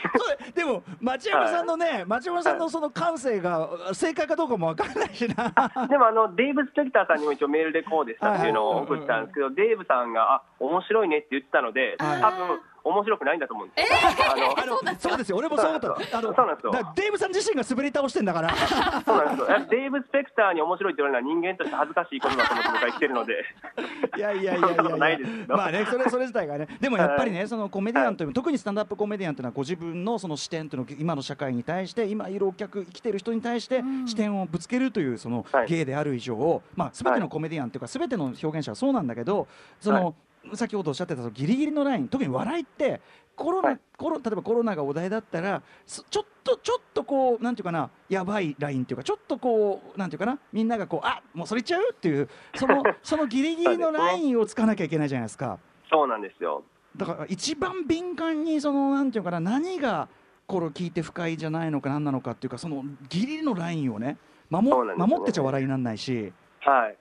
でも町山さんのね町山さんのその感性が正解かどうかもわからないしな。でもあのデイブ・スペクターさんにも一応メールでこうでしたっていうのを送ったんですけど、デイブさんが、あ面白いねって言ってたので、はい。多分面白くないんだと思うんですよ。あのあのそうですよ。俺もそう思った。のあのそうなんですよ。だからデーブさん自身が滑り倒してんだから。そうなんですよ。デイブ・スペクターに面白いって言われるのは人間として恥ずかしいことだと思って僕は言ってるので。いやいやいやいそんなことなやいいですけどやまあねそれそれ自体がね。でもやっぱりねそのコメディアンという特にスタンドアップコメディアンというのはご自分のその視点というのを今の社会に対して今いるお客生きてる人に対して視点をぶつけるというそのはい。芸である以上まあ全てのコメディアンというか全ての表現者はそうなんだけどその先ほどおっしゃってたそのギリギリのライン特に笑いってコロナ、はいコロ例えばコロナがお題だったらすちょっとちょっとこうなんていうかなやばいラインっていうかちょっとこうなんていうかなみんながこうあもうそれいっちゃうっていうその そのギリギリのラインをつかなきゃいけないじゃないですかそうなんですよ。だから一番敏感にそのなんていうかな何がこれ聞いて不快じゃないのか何なのかっていうかそのギリギリのラインをね守守ってちゃ笑いにならないしはい。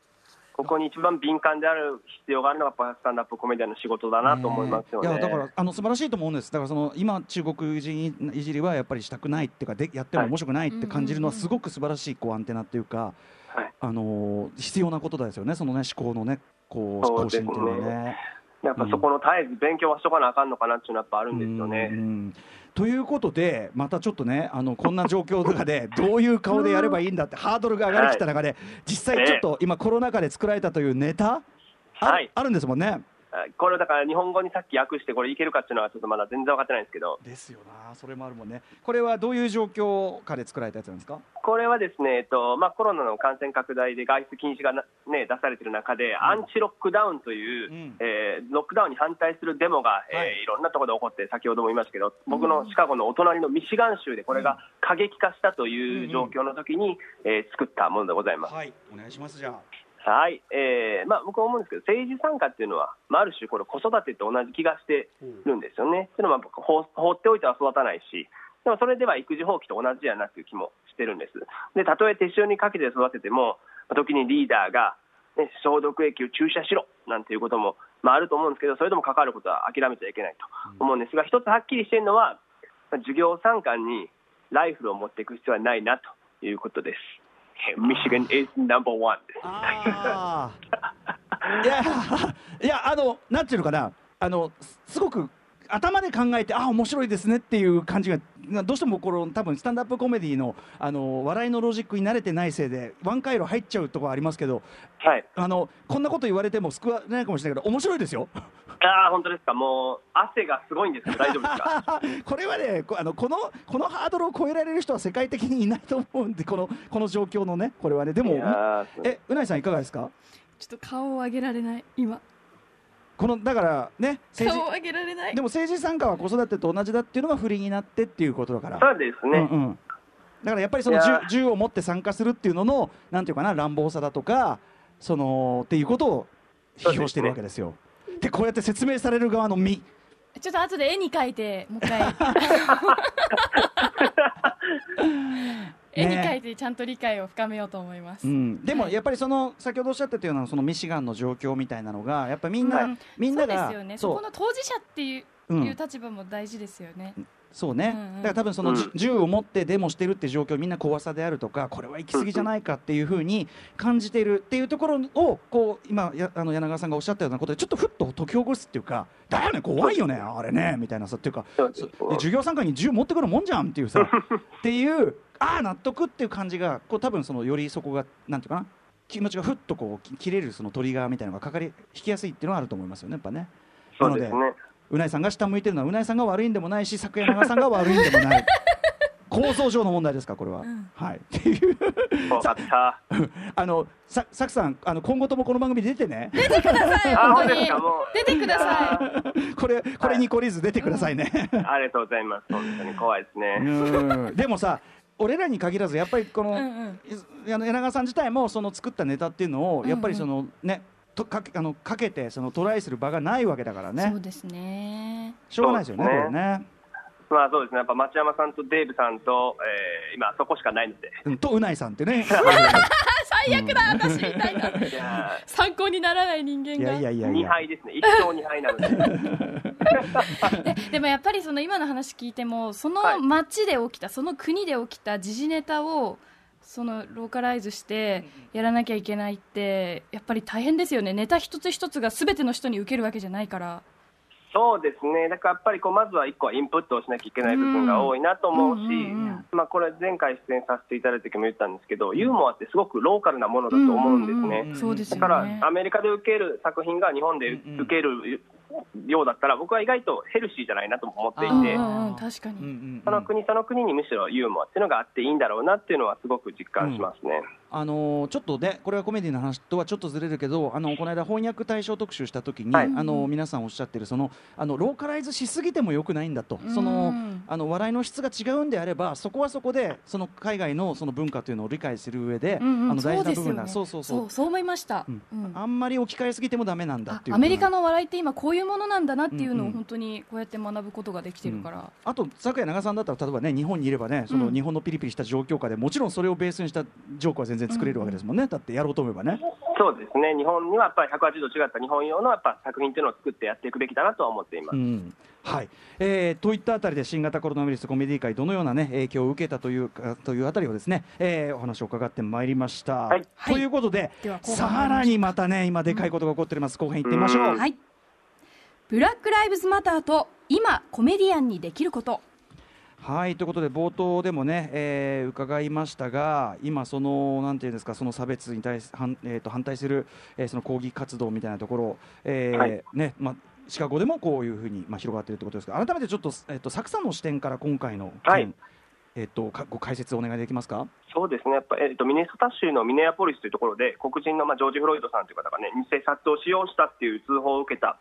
ここに一番敏感である必要があるのが、スタンダップコメディアンの仕事だなと思いますよね。いやだからあの素晴らしいと思うんですだからその今中国人いじりはやっぱりしたくないっていうかでやっても面白くないって感じるのはすごく素晴らしいこうアンテナっていうか、はいあのー必要なことですよねそのね思考のねこう更新っていうのはね。やっぱそこの絶えず勉強はしとかなあかんのかなっていうのはやっぱあるんですようんね。うんということでまたちょっとねあのこんな状況とかで どういう顔でやればいいんだってハードルが上がりきった中で、実際ちょっと今コロナ禍で作られたというネタあ,、はいあるんですもんね。これだから日本語にさっき訳してこれいけるかっていうのはちょっとまだ全然分かってないんですけど、ですよなそれもあるもんね。これはどういう状況下で作られたやつなんですか？これはですね、えっとまあ、コロナの感染拡大で外出禁止がな、ね、出されている中で、アンチロックダウンという、うん。えーロックダウンに反対するデモが、いはい。えーいろんなところで起こって、先ほども言いましたけど、僕のシカゴのお隣のミシガン州でこれが過激化したという状況の時に、えー作ったものでございます。はいお願いしますじゃあ。はい、えーまあ、僕は思うんですけど、政治参加っていうのは、まあ、ある種、これ、子育てと同じ気がしてるんですよね。というのは、放放っておいては育たないし、でもそれでは育児放棄と同じやなという気もしてるんです。で、たとえ手塩にかけて育てても、時にリーダーが、ね、消毒液を注射しろなんていうことも、まあ、あると思うんですけど、それでも関わることは諦めちゃいけないと思うんですが、一つはっきりしているのは、まあ授業参観にライフルを持っていく必要はないなということです。ミシガン is number one. いやいやあのなんていうのかな。あのすすごく頭で考えてあ面白いですねっていう感じがなどうしてもこの多分スタンダップコメディのあの笑いのロジックに慣れてないせいでワン回路入っちゃうところありますけどはい。あのこんなこと言われても救われないかもしれないけど面白いですよ。ああ、本当ですか？もう、汗がすごいんですけど、大丈夫ですか？これはねこあのこのこのハードルを超えられる人は世界的にいないと思うんでこのこの状況のねこれはねでもえうないさんいかがですか？ちょっと顔を上げられない今このだからね政治顔を上げられない？でも政治参加は子育てと同じだっていうのが不利になってっていうことだから。そうですね。うんうんだからやっぱりその銃銃を持って参加するっていうののなんていうかな乱暴さだとかそのっていうことを批評してるわけですよ。でこうやって説明される側の身ちょっと後で絵に描いてもう一回絵に描いてちゃんと理解を深めようと思います、うん、でもはいやっぱりその先ほどおっしゃってたようなそのミシガンの状況みたいなのがやっぱみんな、うん。みんながそう。ですよねそこの当事者っていう,、うん。いう立場も大事ですよねそうね、うんうんだから多分その、じうん銃を持ってデモしてるって状況みんな怖さであるとかこれは行き過ぎじゃないかっていうふうに感じているっていうところをこう今やあの柳川さんがおっしゃったようなことでちょっとふっと解き起こすっていうか「だよね怖いよねあれね」みたいなさっていうか授業参観に銃持ってくるもんじゃんっていうさっていうああ納得っていう感じがこう多分そのよりそこがなんていうかな気持ちがふっとこうき切れるそのトリガーみたいなのがかかり引きやすいっていうのはあると思いますよねやっぱね。そうですね。うないさんが下向いてるのはうないさんが悪いんでもないし昨夜長さんが悪いんでもない。構造上の問題ですかこれは、はい。っていう 分かった。あのささくさんあの今後ともこの番組出てね。出てくださいあ、本当に。出てください。これこれに懲りず出てくださいね、ありがとうございます。本当に怖いですね。うん。でもさ俺らに限らずやっぱりこの、うんうん。いあの柳川さん自体もその作ったネタっていうのをうんやっぱりそのねとかけあのかけてそのトライする場がないわけだからそねうですね。しょうがないですよねそうですね。これね、まあそうですね。やっぱ町山さんとデーブさんと、えー、今そこしかないので。うん、とうないさんってね。最悪だ私みたいな。参考にならない人間いが。ー、2やいやいやいや。敗ですね。1勝2敗なので。でもやっぱりその今の話聞いてもそのはい。町で起きた、その国で起きた時事ネタをそのローカライズしてやらなきゃいけないってやっぱり大変ですよね。ネタ一つ一つが全ての人に受けるわけじゃないから。そうですね。だからやっぱりこうまずは1個はインプットをしなきゃいけない部分が多いなと思うし、まあこれ前回出演させていただいた時も言ったんですけど、ユーモアってすごくローカルなものだと思うんですね。だからねアメリカで受ける作品が日本で受けるようだったら僕は意外とヘルシーじゃないなと思っていて。うんうんうん確かに、うんうんうん。その国その国にむしろユーモアっていうのがあっていいんだろうなっていうのはすごく実感しますね。あのーちょっとねこれはコメディの話とはちょっとずれるけどあのこの間翻訳大賞特集した時に、はい。あの皆さんおっしゃってるそのあのローカライズしすぎてもよくないんだと、そのうんあの笑いの質が違うんであればそこはそこでその海外のその文化というのを理解する上で、うんうんあの大事な部分だ。そそううそう。そうそう思いました、うん。うん。あんまり置き換えすぎてもダメなんだっていうあアメリカの笑いって今こういうものなんだなっていうのうんうん。を本当にこうやって学ぶことができてるから、あと昨夜長さんだったら例えばね日本にいればねそのうん。日本のピリピリした状況下でもちろんそれをベースにしたジョークは全然作れるわけですもんね、だってやろうと思えばね。そうですね。日本にはやっぱり180度違った日本用のやっぱ作品っていうのを作ってやっていくべきだなとは思っています。うん。はい。えーといったあたりで新型コロナウイルスコメディ界どのような、ね、影響を受けたというかというあたりをですね、えーお話を伺ってまいりました。はい。ということで,、では後半さらにまたね今でかいことが起こっております、後編行ってみましょう。うんはい。ブラック・ライブズ・マターと今コメディアンにできることはいということで冒頭でもね、えー伺いましたが今そのなんていうんですかその差別に対し反,、えー、と反対する、えーその抗議活動みたいなところ、えーはい。ねまあシカゴでもこういうふうに、まあ、広がっているということですが改めてちょっと,、えー、とサクさんの視点から今回の件、はい。えー、とかご解説お願いできますか？そうですね、やっぱえっとミネソタ州のミネアポリスというところで、黒人の、まあ、ジョージ・フロイドさんという方がね、偽札を使用したっていう通報を受けた、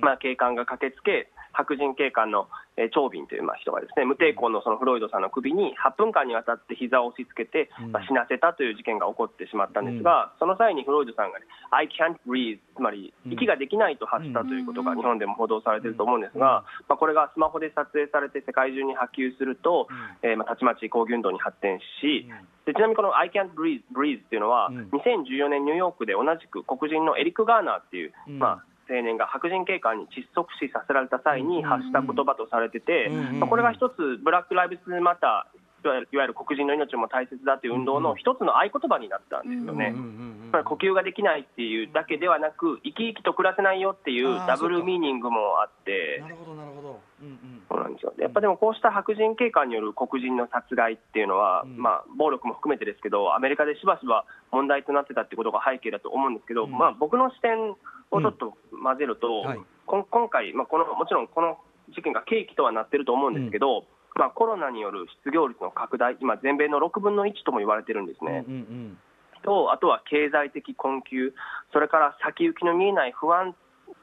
まあ、警官が駆けつけ、白人警官の、えー、長瓶という、まあ、人がですね無抵抗のそのフロイドさんの首に8分間にわたって膝を押し付けて、うん。まあ、死なせたという事件が起こってしまったんですが、その際にフロイドさんが、ね、I can't breathe、つまりうん。息ができないと発したということがうん。日本でも報道されていると思うんですが、まあ、これがスマホで撮影されて世界中に波及すると、えーまあ、たちまち抗議運動に発展し、でちなみにこの I can't breathe, breathe っていうのは、うん。2014年ニューヨークで同じく黒人のエリック・ガーナーっていう、うん。まあ、青年が白人警官に窒息死させられた際に発した言葉とされてて、これが一つ、ブラック・ライブズ・マター、いわゆる黒人の命も大切だという運動の一つの合言葉になったんですよね。呼吸ができないっていうだけではなく、生き生きと暮らせないよっていうダブルミーニングもあって。なるほどなるほど、うんうん。そうなんですよ。でやっぱでもこうした白人警官による黒人の殺害っていうのは、うん。まあ、暴力も含めてですけど、アメリカでしばしば問題となってたってことが背景だと思うんですけど、うん。まあ、僕の視点をちょっと混ぜると、はい。こん今回、まあ、このもちろんこの事件が契機とはなってると思うんですけど、まあ、コロナによる失業率の拡大、今、全米の6分の1とも言われてるんですね。うんうんとあとは経済的困窮、それから先行きの見えない不安、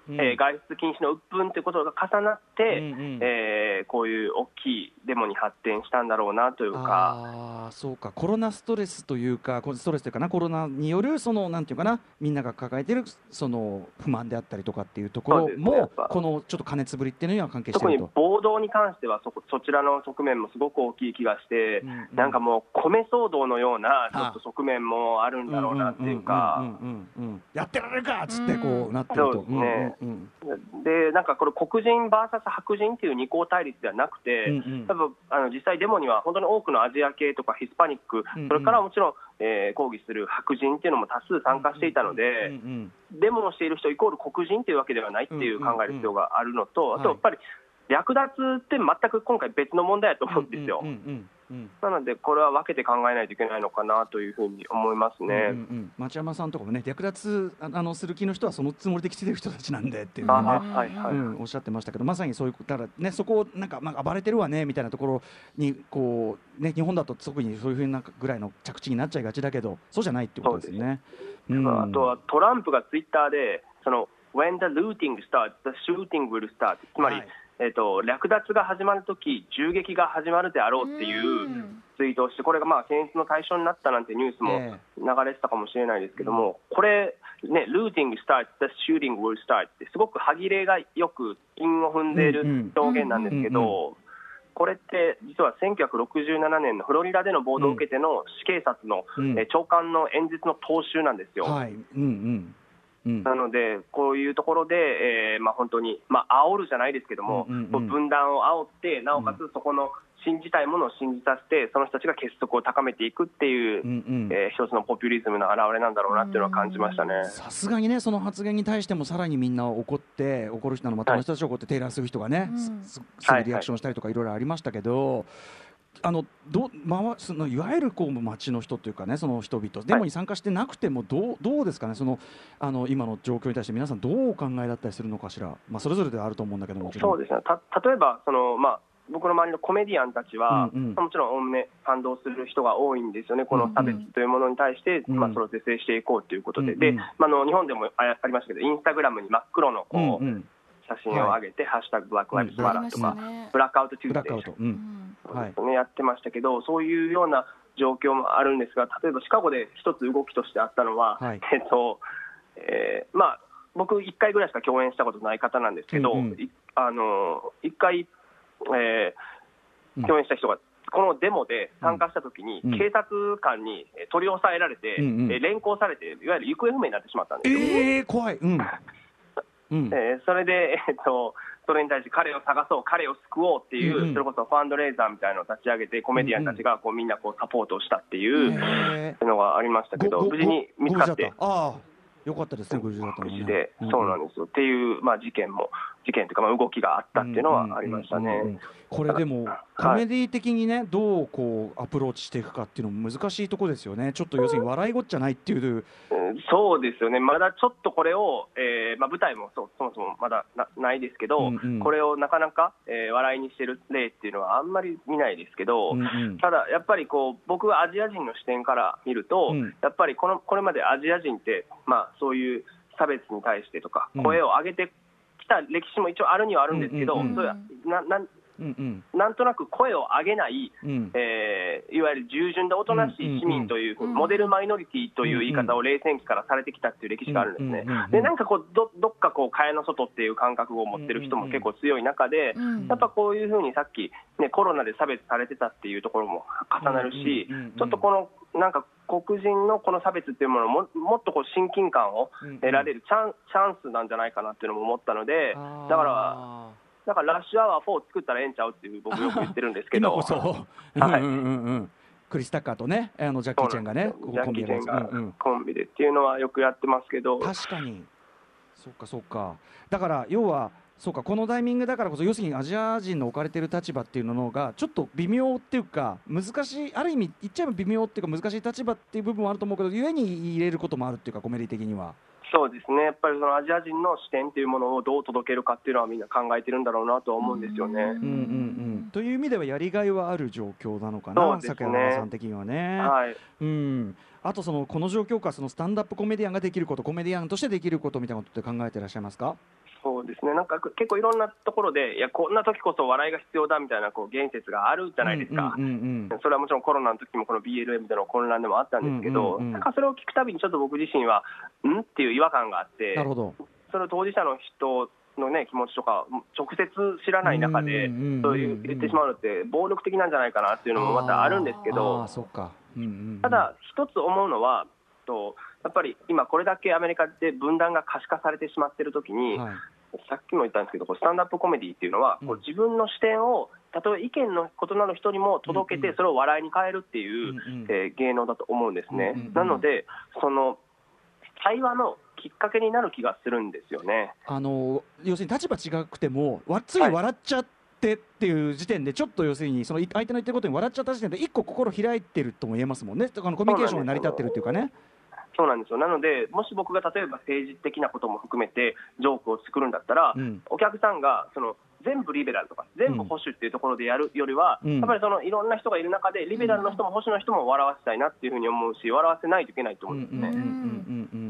うん。えー外出禁止の鬱憤ということが重なって、うんうん。えーこういう大きいデモに発展したんだろうなというか、ああそうか。コロナストレスというかこストレスというかな。コロナによるそのなんていうかな。みんなが抱えているその不満であったりとかっていうところも、っぱ。このちょっと加熱ぶりっていうのには関係して特にいると。暴動に関してはそこそちらの側面もすごく大きい気がして、うんうん。なんかもう米騒動のようなちょあっと側面もあるんだろうなっていうか。うんうんうんうんうんやってられるかっつってこうなってると。そうですね、ね。うん。でなんかこれ黒人 VS 白人っていう二項対立ではなくて、うんうん。多分あの実際デモには本当に多くのアジア系とかヒスパニック、うんうん。それからもちろん、えー抗議する白人っていうのも多数参加していたので、うんうん。デモをしている人イコール黒人っていうわけではないっていう考える必要があるのと、うんうんあとやっぱり略奪って全く今回別の問題だと思うんですよ。うんうんうんなので、これは分けて考えないといけないのかなというふうに思いますね。うんうんうん。町山さんとかもね略奪ああのする気の人はそのつもりで来てる人たちなんでっていうあのはいはい、うん、おっしゃってましたけどまさにそういうだからねそこをなんかまあ暴れてるわねみたいなところにこうね日本だと特にそういうふうなぐらいの着地になっちゃいがちだけどそうじゃないってことですね。うん。あとはトランプがツイッターで、その When the looting starts, the shooting will start つまり、はいえっと略奪が始まるとき、銃撃が始まるであろうっていうツイートをして、これがまあ検出の対象になったなんてニュースもえ流れてたかもしれないですけども、これ、ね、looting starts, the shooting will start って、すごく歯切れがよく韻を踏んでいる表現なんですけうんど、これって実は1967年のフロリダでの暴動を受けての死警察の、長官の演説の踏襲なんですよ。はい、うんうんうんなので、こういうところで、えーまあ、本当に、まあ煽るじゃないですけども、うんうんうん分断を煽って、なおかつそこの信じたいものを信じさせて、その人たちが結束を高めていくっていう、うんうん。えー一つのポピュリズムの表れなんだろうなっていうのは感じましたね。さすがにねその発言に対してもさらにみんな怒って怒る人のまたはいの人たちを怒ってテイラーする人がね、うんすすすぐリアクションしたりとかいろいろありましたけど。あのどまそのいわゆるこう街の人というかねその人々デモに参加してなくてもどうどうですかねそのあの今の状況に対して皆さんどうお考えだったりするのかしら、まあ、それぞれではあると思うんだけどもそうですね。た例えばその、まあ、僕の周りのコメディアンたちは、うんうん。もちろんおおむね賛同する人が多いんですよね、この差別というものに対して、うんまあ、それを是正していこうということで、うんうん。でまあ、あの日本でもあありましたけど、インスタグラムに真っ黒のこう、うんうん写真を上げて、ハッシュタグブラックライブズマターとか、ねブラックアウトチューね、やってましたけど、そういうような状況もあるんですが、例えばシカゴで一つ動きとしてあったのは、はい。えっとえーまあ、僕、1回ぐらいしか共演したことない方なんですけど、うんうん。いあの1回、えうん。ー共演した人が、このデモで参加したときに、うん。警察官にえー取り押さえられて、うんうん。えー連行されて、いわゆる行方不明になってしまったんですよ。えー、怖い、うん うん。えーそれで、えっと、それに対して彼を探そう、彼を救おうっていう、うんうん。それこそファンドレーザーみたいなのを立ち上げて、コメディアンたちがこうみんなこうサポートをしたっていうのがありましたけど、無事に見つかって。ああ。よかったですね無事だったのね。無事で、そうなんでですよ。っていう、まあ、事件も、事件というか、まあ、動きがあったっていうのはありましたね。これでもはい。コメディ的にねどうこうアプローチしていくかっていうのも難しいとこですよね。ちょっと要するに笑いごっちゃないっていう。うんそうですよね、まだちょっとこれを、えーまあ、舞台もそうそもそもまだなないですけど、うんうん。これをなかなか、えー笑いにしてる例っていうのはあんまり見ないですけど、うんうん。ただやっぱりこう僕はアジア人の視点から見ると、うん。やっぱりこのこれまでアジア人って、まあ、そういう差別に対してとかうん。声を上げてきた歴史も一応あるにはあるんですけど、うんうんうん。それはななんうんうん。なんとなく声を上げない、うん。えーいわゆる従順でおとなしい市民という、うんうんモデルマイノリティという言い方を冷戦期からされてきたっていう歴史があるんですね。うんうんうん。でなんかこうどどっかこう蚊帳の外っていう感覚を持ってる人も結構強い中で、うんやっぱこういうふうにさっき、ね、コロナで差別されてたっていうところも重なるしちょっとこのなんか黒人のこの差別っていうものをももっとこう親近感を得られるチャンチャンスなんじゃないかなっていうのも思ったので、だから、らだからラッシュアワー4作ったらええんちゃうっていう僕よく言ってるんですけど。今こそ、はい。うんうんうんうん。クリス・タッカーとねあのジャッキー・チェンがねジャッキー・チェンがうんうん。コンビでっていうのはよくやってますけど、確かに。そうかそうか。だから要はそうかこのタイミングだからこそ要するにアジア人の置かれてる立場っていうのがちょっと微妙っていうか難しいある意味言っちゃえば微妙っていうか難しい立場っていう部分はあると思うけど故に入れることもあるっていうかコメディ的には。そうですね、やっぱりそのアジア人の視点っていうものをどう届けるかっていうのはみんな考えてるんだろうなとは思うんですよね。うんうんうん、という意味ではやりがいはある状況なのかな、ね坂山さん的にはね。はい、うん、あとそのこの状況下そのスタンダップコメディアンができることコメディアンとしてできることみたいなことって考えていらっしゃいますか？そうですね、なんか結構いろんなところで、いや、こんな時こそ笑いが必要だみたいなこう言説があるじゃないですか。うんうんうんそれはもちろんコロナの時もこの BLM での混乱でもあったんですけど、うんうんうんなんかそれを聞くたびにちょっと僕自身は、んっていう違和感があってなる、ほど。それを当事者の人の、ね、気持ちとか、直接知らない中でそういう言ってしまうのって、暴力的なんじゃないかなっていうのもまたあるんですけあどー、そっか。うんうんうんただ、一つ思うのは、とやっぱり今、これだけアメリカで分断が可視化されてしまっているときに、はいさっきも言ったんですけど、こうスタンダップコメディっていうのは、こううん自分の視点を、たとえ意見の異なる人にも届けて、それを笑いに変えるっていう、うんうんえー芸能だと思うんですね。うんうんうんなので、その対話のきっかけになる気がするんですよね。あの要するに立場違くてもわつい。笑っちゃってっていう時点でちょっと要するにその相手の言ってることに笑っちゃった時点で一個心開いてるとも言えますもんね。あのコミュニケーションが成り立ってるっていうかねそうなんですよ。なので、もし僕が例えば政治的なことも含めて、ジョークを作るんだったら、うん。お客さんがその全部リベラルとか、全部保守っていうところでやるよりは、うん。やっぱりそのいろんな人がいる中で、リベラルの人も保守の人も笑わせたいなっていうふうに思うし、笑わせないといけないとうん思うんですね。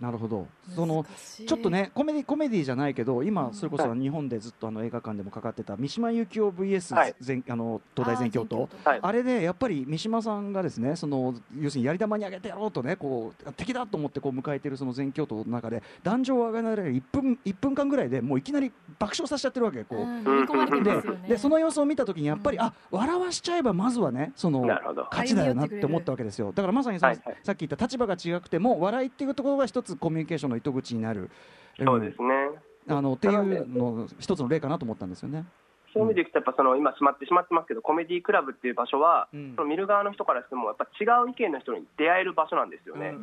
なるほど。そのちょっとねコメディコメディじゃないけど今それこそは日本でずっとあの映画館でもかかってた三島由紀夫 VS はい。全あの東大全教頭はい。あれでやっぱり三島さんがですねその要するにやり玉にあげてやろうとねこう敵だと思ってこう迎えているその全教頭の中で壇上を上げられる1分一分間ぐらいでもういきなり爆笑させちゃってるわけこう。うん。飲み込まれてでますよねでその様子を見たときにやっぱり、うん。あ笑わしちゃえばまずはねそのなるほど。勝ちだよなって思ったわけですよ。だからまさにそのはいはい。さっき言った立場が違くても笑いっていうところが一つコミュニケーションの糸口になる、そうですね。うんあのっていうの一つの例かなと思ったんですよね。そういう意味でいくと、やっぱその今、閉まってしまってますけど、コメディクラブっていう場所は、うん。その見る側の人からしても、やっぱ違う意見の人に出会える場所なんですよね。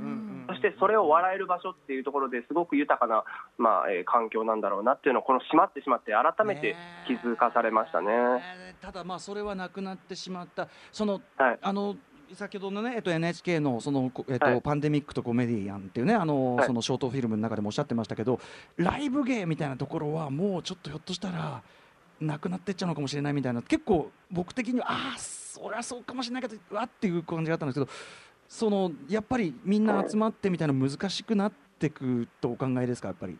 そしてそれを笑える場所っていうところですごく豊かな、まあえー環境なんだろうなっていうのを、この閉まってしまって、改めて気づかされましたね。え。ーただまあそれはなくなってしまった。そのはい。あの先ほどのね、えっと、NHK のその、こえっとはい。パンデミックとコメディアンっていうねあの、はい。そのショートフィルムの中でもおっしゃってましたけどライブ芸みたいなところはもうちょっとひょっとしたらなくなってっちゃうのかもしれないみたいな。結構僕的にはああそりゃそうかもしれないけどうわっていう感じがあったんですけどそのやっぱりみんな集まってみたいな難しくなってくとお考えですかやっぱり？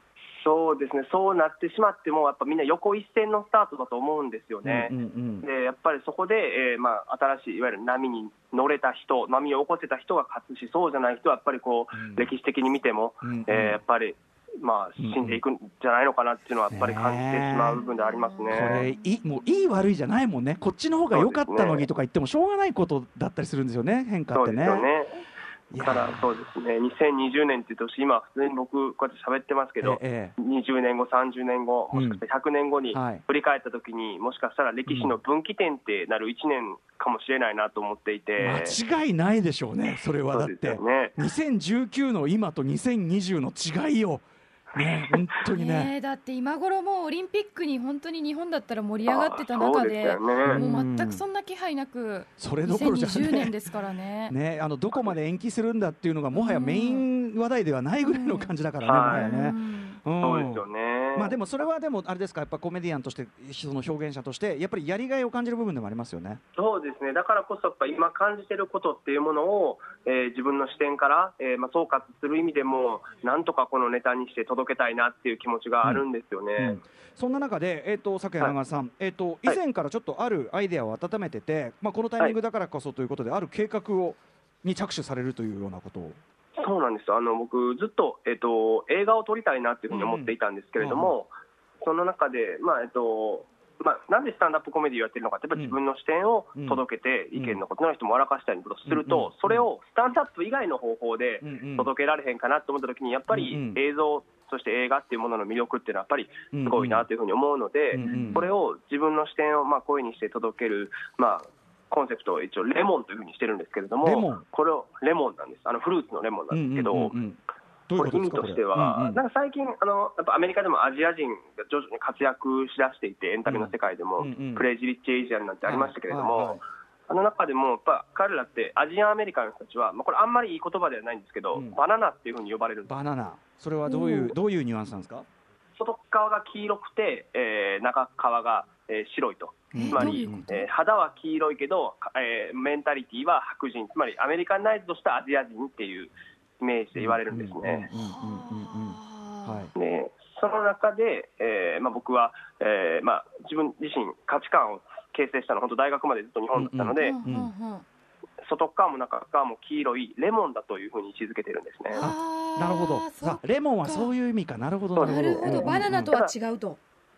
そうですね、そうなってしまっても、やっぱみんな横一線のスタートだと思うんですよね。うんうんうんでやっぱりそこで、えーまあ、新しいいわゆる波に乗れた人、波を起こせた人が勝つし、そうじゃない人はやっぱりこう、うん歴史的に見ても、うんうんえーやっぱり、まあ、うん死んでいくんじゃないのかなっていうのは、やっぱり感じてしまう部分でありますこれね。いいもういい悪いじゃないもんねこっちの方が良かったのにとか言ってもしょうがないことだったりするんですよね変化そうってね。ですよね。からそうですね、2020年っていう年、今、普通に僕、こうやって喋ってますけど、ええ20年後、30年後、もしかしたら100年後にはい。振り返ったときに、もしかしたら歴史の分岐点ってなる1年かもしれないなと思っていて、間違いないでしょうねそれは。だってよね。2019の今と2020の違いよね。本当にね。ねえだって今頃もうオリンピックに本当に日本だったら盛り上がってた中でね。もう全くそんな気配なくそれどころじゃ2020ね年ですからね。ねあのどこまで延期するんだっていうのがもはやメイン話題ではないぐらいの感じだからね、うんもはやね。うんうんそうですよね。まあでもそれはでもあれですかやっぱコメディアンとしてその表現者としてやっぱりやりがいを感じる部分でもありますよね。そうですね、だからこそ、やっぱ今感じてることっていうものを、えー自分の視点から、えーまあ、総括する意味でも、なんとかこのネタにして届けたいなっていう気持ちがあるんですよね。うんそんな中で、えー、と昨夜長さん、えー、と以前からちょっとあるアイデアを温めてて、まあ、このタイミングだからこそということで、ある計画をに着手されるというようなことを。そうなんです。よあの僕、ずっと,、えっと映画を撮りたいなっていうふうに思っていたんですけれども、その中で、まあえっとまあ、なんでスタンダップコメディをやってるのかって、やっぱうん。自分の視点を届けて、うん。意見の異なる人も笑かしたりとすると、うんうん。それをスタンダップ以外の方法でうんうん。届けられへんかなと思ったときに、やっぱうんりうん。映像、そして映画っていうものの魅力っていうのは、やっぱりすごいなというふうに思うので、うんうん。これを自分の視点をまあ声にして届ける、まあ、コンセプトを一応、レモンというふうにしてるんですけれども、レモン？これをレモンなんです、あのフルーツのレモンなんですけど。これ意味としては、うんうん。なんか最近あの、やっぱアメリカでもアジア人が徐々に活躍しだしていて、エンタメの世界でも、うんうんうん。クレイジー・リッチ・エイジアンなんてありましたけれども、あの中でも、やっぱ彼らってアジアンアメリカの人たちは、まあ、これ、あんまりいい言葉ではないんですけど、うん。バナナっていうふうに呼ばれるバナナ。それはどういうどういうニュアンスなんですか？外側が黄色くて、えー中側が、えー白いと。えつまりえー肌は黄色いけど、かえーメンタリティは白人、つまりアメリカンナイズとしたアジア人っていうイメージで言われるんですね。でその中で、えーまあ、僕は、えーまあ、自分自身、価値観を形成したのは、本当、大学までずっと日本だったので、ーうんうんうん。外側も中側も黄色いレモンだというふうに位置づけてるんですね。なるほど。レモンはそういう意味か。なるほどなるほど。なるほど。バナナとは違うと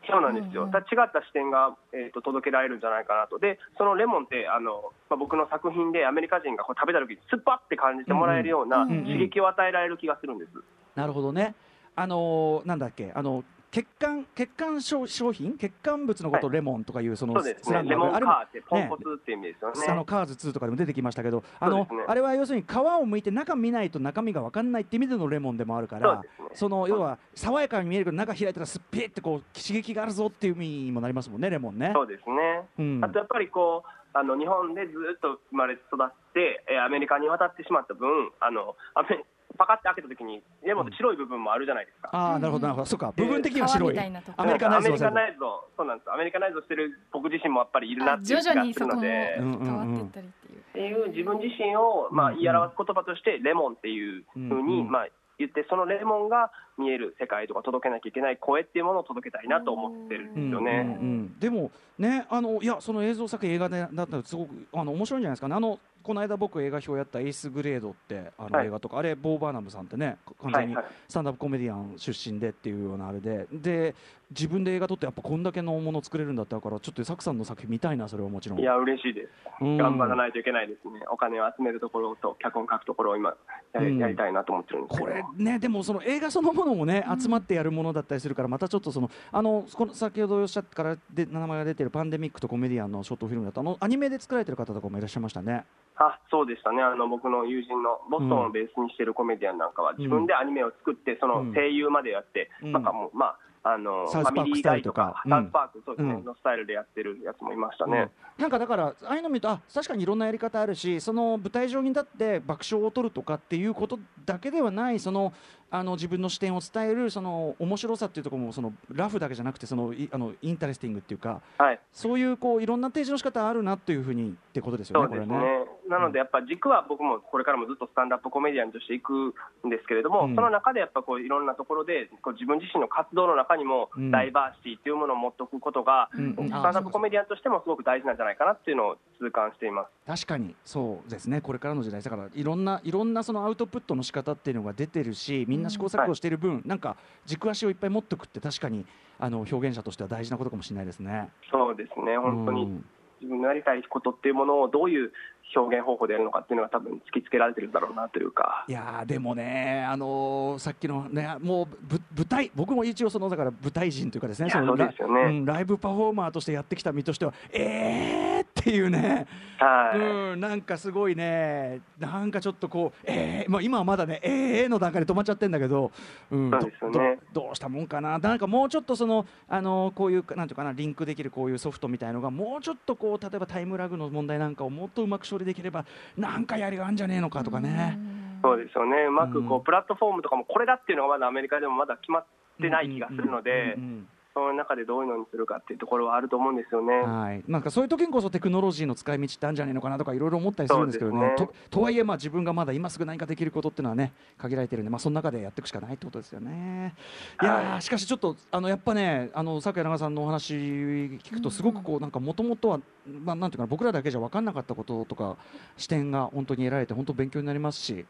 そうなんですよ、うんうん違った視点が、えー、と届けられるんじゃないかなと、でそのレモンってあの、まあ、僕の作品でアメリカ人がこう食べた時に酸っぱって感じてもらえるようなうんうん。刺激を与えられる気がするんです。なるほどね。あのーなんだっけあの血管血管商商品血管物のことをレモンとかいうそのスラングレモンカあれもポンコツって意味ですよね。あのカーズ2とかでも出てきましたけど、あのあれは要するに皮を剥いて中見ないと中身が分かんないって意味でのレモンでもあるから、その要は爽やかに見えるけど中開いたらすっぴーってこう刺激があるぞっていう意味にもなりますもんねレモンね。そうですね、うん。あとやっぱりこうあの日本でずっと生まれ育って、えーアメリカに渡ってしまった分あのアメパカって開けた時にレモンって白い部分もあるじゃないですか。ああなるほどなるほど、そうか部分的には白い。アメリカナイズアメリカをされナイズをそうなんですアメリカナイズをしてる僕自身もやっぱりいるなあっていう気がするので。変わっていったりっていう。っていう自分自身を、まあ、うん言い表す言葉としてレモンっていうふうに、まあ、言ってそのレモンが見える世界とか届けなきゃいけない声っていうものを届けたいなと思ってるんですよね。うんうんうんでもねあのいやその映像作品映画でだったらすごくあの面白いんじゃないですかね。あのこの間僕映画表やったエースグレードってあのはい。映画とか、あれボー・バーナムさんってね完全にはい。はいスタンダップコメディアン出身でっていうようなあれで。で自分で映画撮ってやっぱこんだけのもの作れるんだったからちょっとサクさんの作品見たいなそれはもちろん。いや嬉しいです、うん。頑張らないといけないですね、お金を集めるところと脚本書くところを今やり,、たいなと思ってるんですこれねでもその映画そのものもね集まってやるものだったりするからまたちょっとそのあのこの先ほどおっしゃってからで名前が出てるパンデミックとコメディアンのショートフィルムだとあのアニメで作られてる方とかもいらっしゃいましたね。あそうでしたね。あの、僕の友人のボストンをベースにしてるコメディアンなんかは、自分でアニメを作って、その声優までやって、うん。なんかもう、まあ、あのサウスパークファミリーガイとか、スタイルとかサウスパーク、そうですね、うん。のスタイルでやってるやつもいましたね。うん。なんかだからああいうの見るとあ確かにいろんなやり方あるしその舞台上に立って爆笑を取るとかっていうことだけではないそのあの自分の視点を伝えるその面白さっていうところもその laugh だけじゃなくてそのいあの interesting っていうかはい。そういうこういろんな提示の仕方あるなというふうにってことですよねね。これね。なので、やっぱ軸は僕もこれからもずっとスタンダップコメディアンとしていくんですけれども、うん。その中でやっぱこういろんなところでこう自分自身の活動の中にもうん。ダイバーシティというものを持っておくことが、うん。うん。スタンダップコメディアンとしてもすごく大事なんじゃないかなっていうのを痛感しています。確かに。そうですね。これからの時代。だからいろんないろんなそのアウトプットの仕方っていうのが出てるしみんな試行錯誤している分、なんか軸足をいっぱい持っておくって確かにあの表現者としては大事なことかもしれないですね。そうですね。本当にうん。自分のやりたいことっていうものをどういう表現方法でやるのかっていうのが多分突きつけられてるんだろうなというか。いやーでもね、あのーさっきのね、もうぶ舞台、僕も一応、そのだから舞台人というかですね、そうですよねうんライブパフォーマーとしてやってきた身としては、えーっていうね、はい、うん、なんかすごいね、なんかちょっとこう、えーまあ、今はまだね、えーの段階で止まっちゃってるんだけど、うん、そうですよね。どどどうしたもんかな、なんかもうちょっとその、あのーこういう、なんていうかな、リンクできるこういうソフトみたいのが、もうちょっとこう、例えばタイムラグの問題なんかをもっとうまく処理できれば、なんかやりがあるんじゃねえのかとかね。そうですよね。うまくこう、うんプラットフォームとかもこれだっていうのがまだアメリカでもまだ決まってない気がするので、うんうんうんその中でどういうのにするかっていうところはあると思うんですよね。はい、なんかそういう時にこそテクノロジーの使い道ってあるんじゃないのかなとかいろいろ思ったりするんですけどね。ねととはいえまあ自分がまだ今すぐ何かできることっていうのはね限られてるんで、まあ、その中でやっていくしかないってことですよね。いやしかしちょっとあのやっぱねあの昨夜長さんのお話聞くとすごくこうなんかもともとは、まあ、なんていうかな僕らだけじゃ分かんなかったこととか視点が本当に得られて本当勉強になりますし。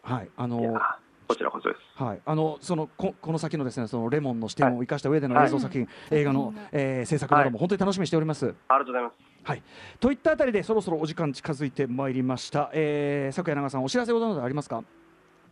はい、あのこちらこそです。はい、あのそのここの先のですねそのレモンの視点を生かした上での映像作品、映画の、えー制作なども本当に楽しみにしております。ありがとうございます。はい、といったあたりでそろそろお時間近づいてまいりました、えー、昨夜長さんお知らせございますありますか？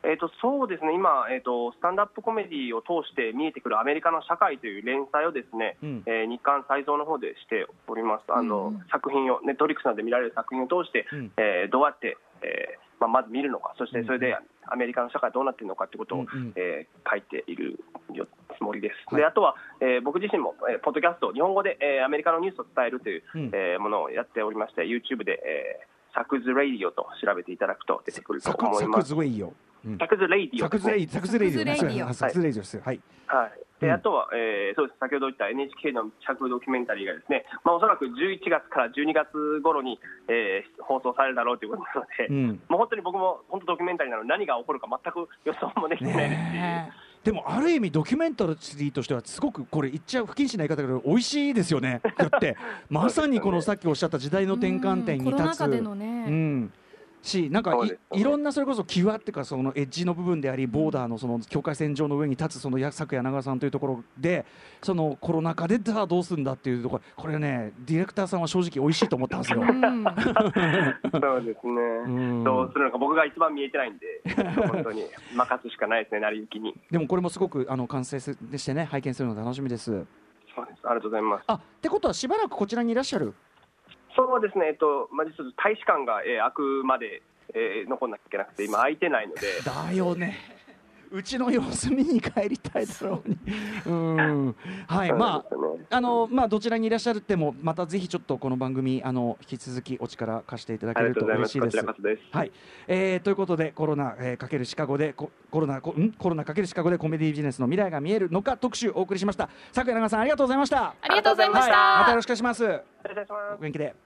えー、とそうですね。今、えーと、スタンダップコメディを通して見えてくるアメリカの社会という連載をですね、うん。えー日刊再造の方でしております、あのうん。作品を、ネットフリックスなどで見られる作品を通して、うん。えーどうやって、えーまあ、まず見るのか、そしてそれでアメリカの社会どうなっているのかということを、うんうん。えー書いているよつもりです。はい。であとは、えー僕自身も、えーポッドキャスト、日本語で、えーアメリカのニュースを伝えるという、うん。えーものをやっておりまして、YouTube で、えー Saku's Radio と調べていただくと出てくると思います。 Saku's Radio。Saku's Radio。ね Saku's Radio。そう Saku's Radio ですはい。はい、うんであとは、えーそうです。先ほど言った NHK の密着ドキュメンタリーがですね、まあ、おそらく11月から12月頃に、えー放送されるだろうということなので、うん。もう本当に僕も本当ドキュメンタリーなので何が起こるか全く予想もできてないですし、でもある意味ドキュメンタリーとしてはすごくこれ言っちゃう不謹慎な言い方だけど美味しいですよね。だって まさにこのさっきおっしゃった時代の転換点にうん。コロナ立つ禍でのね。うんしなんかいいろんなそれこそ際っていうかそのエッジの部分でありボーダーのその境界線上の上に立つそのや昨柳川さんというところでそのコロナ禍でさあどうするんだっていうところこれねディレクターさんは正直美味しいと思ったんですよ。うんそうですね、んどうするのか、僕が一番見えてないんで、本当に任すしかないですね、成り行きに。でもこれもすごくあの完成してね拝見するの楽しみです。そうですありがとうございます。あってことはしばらくこちらにいらっしゃる？そうですね、えっと、まあ、実は大使館が、えー開くまで、えー残んなきゃいけなくて、今、空いてないので、だよね。うちの様子見に帰りたいだろうに。うん。はい、まあ、あの、まあ、どちらにいらっしゃるっても、またぜひちょっとこの番組、あの、引き続きお力貸していただありがけるととうございます。こち嬉しいです。はい、えーということでコロナ、えーかけるシカゴでココロナコん？コロナかけるシカゴでコメディビジネスの未来が見えるのか特集お送りしました。昨夜長さんありがとうございました。ありがとうございましはい、またよたろしくお願いします。失礼いたしますお。元気で。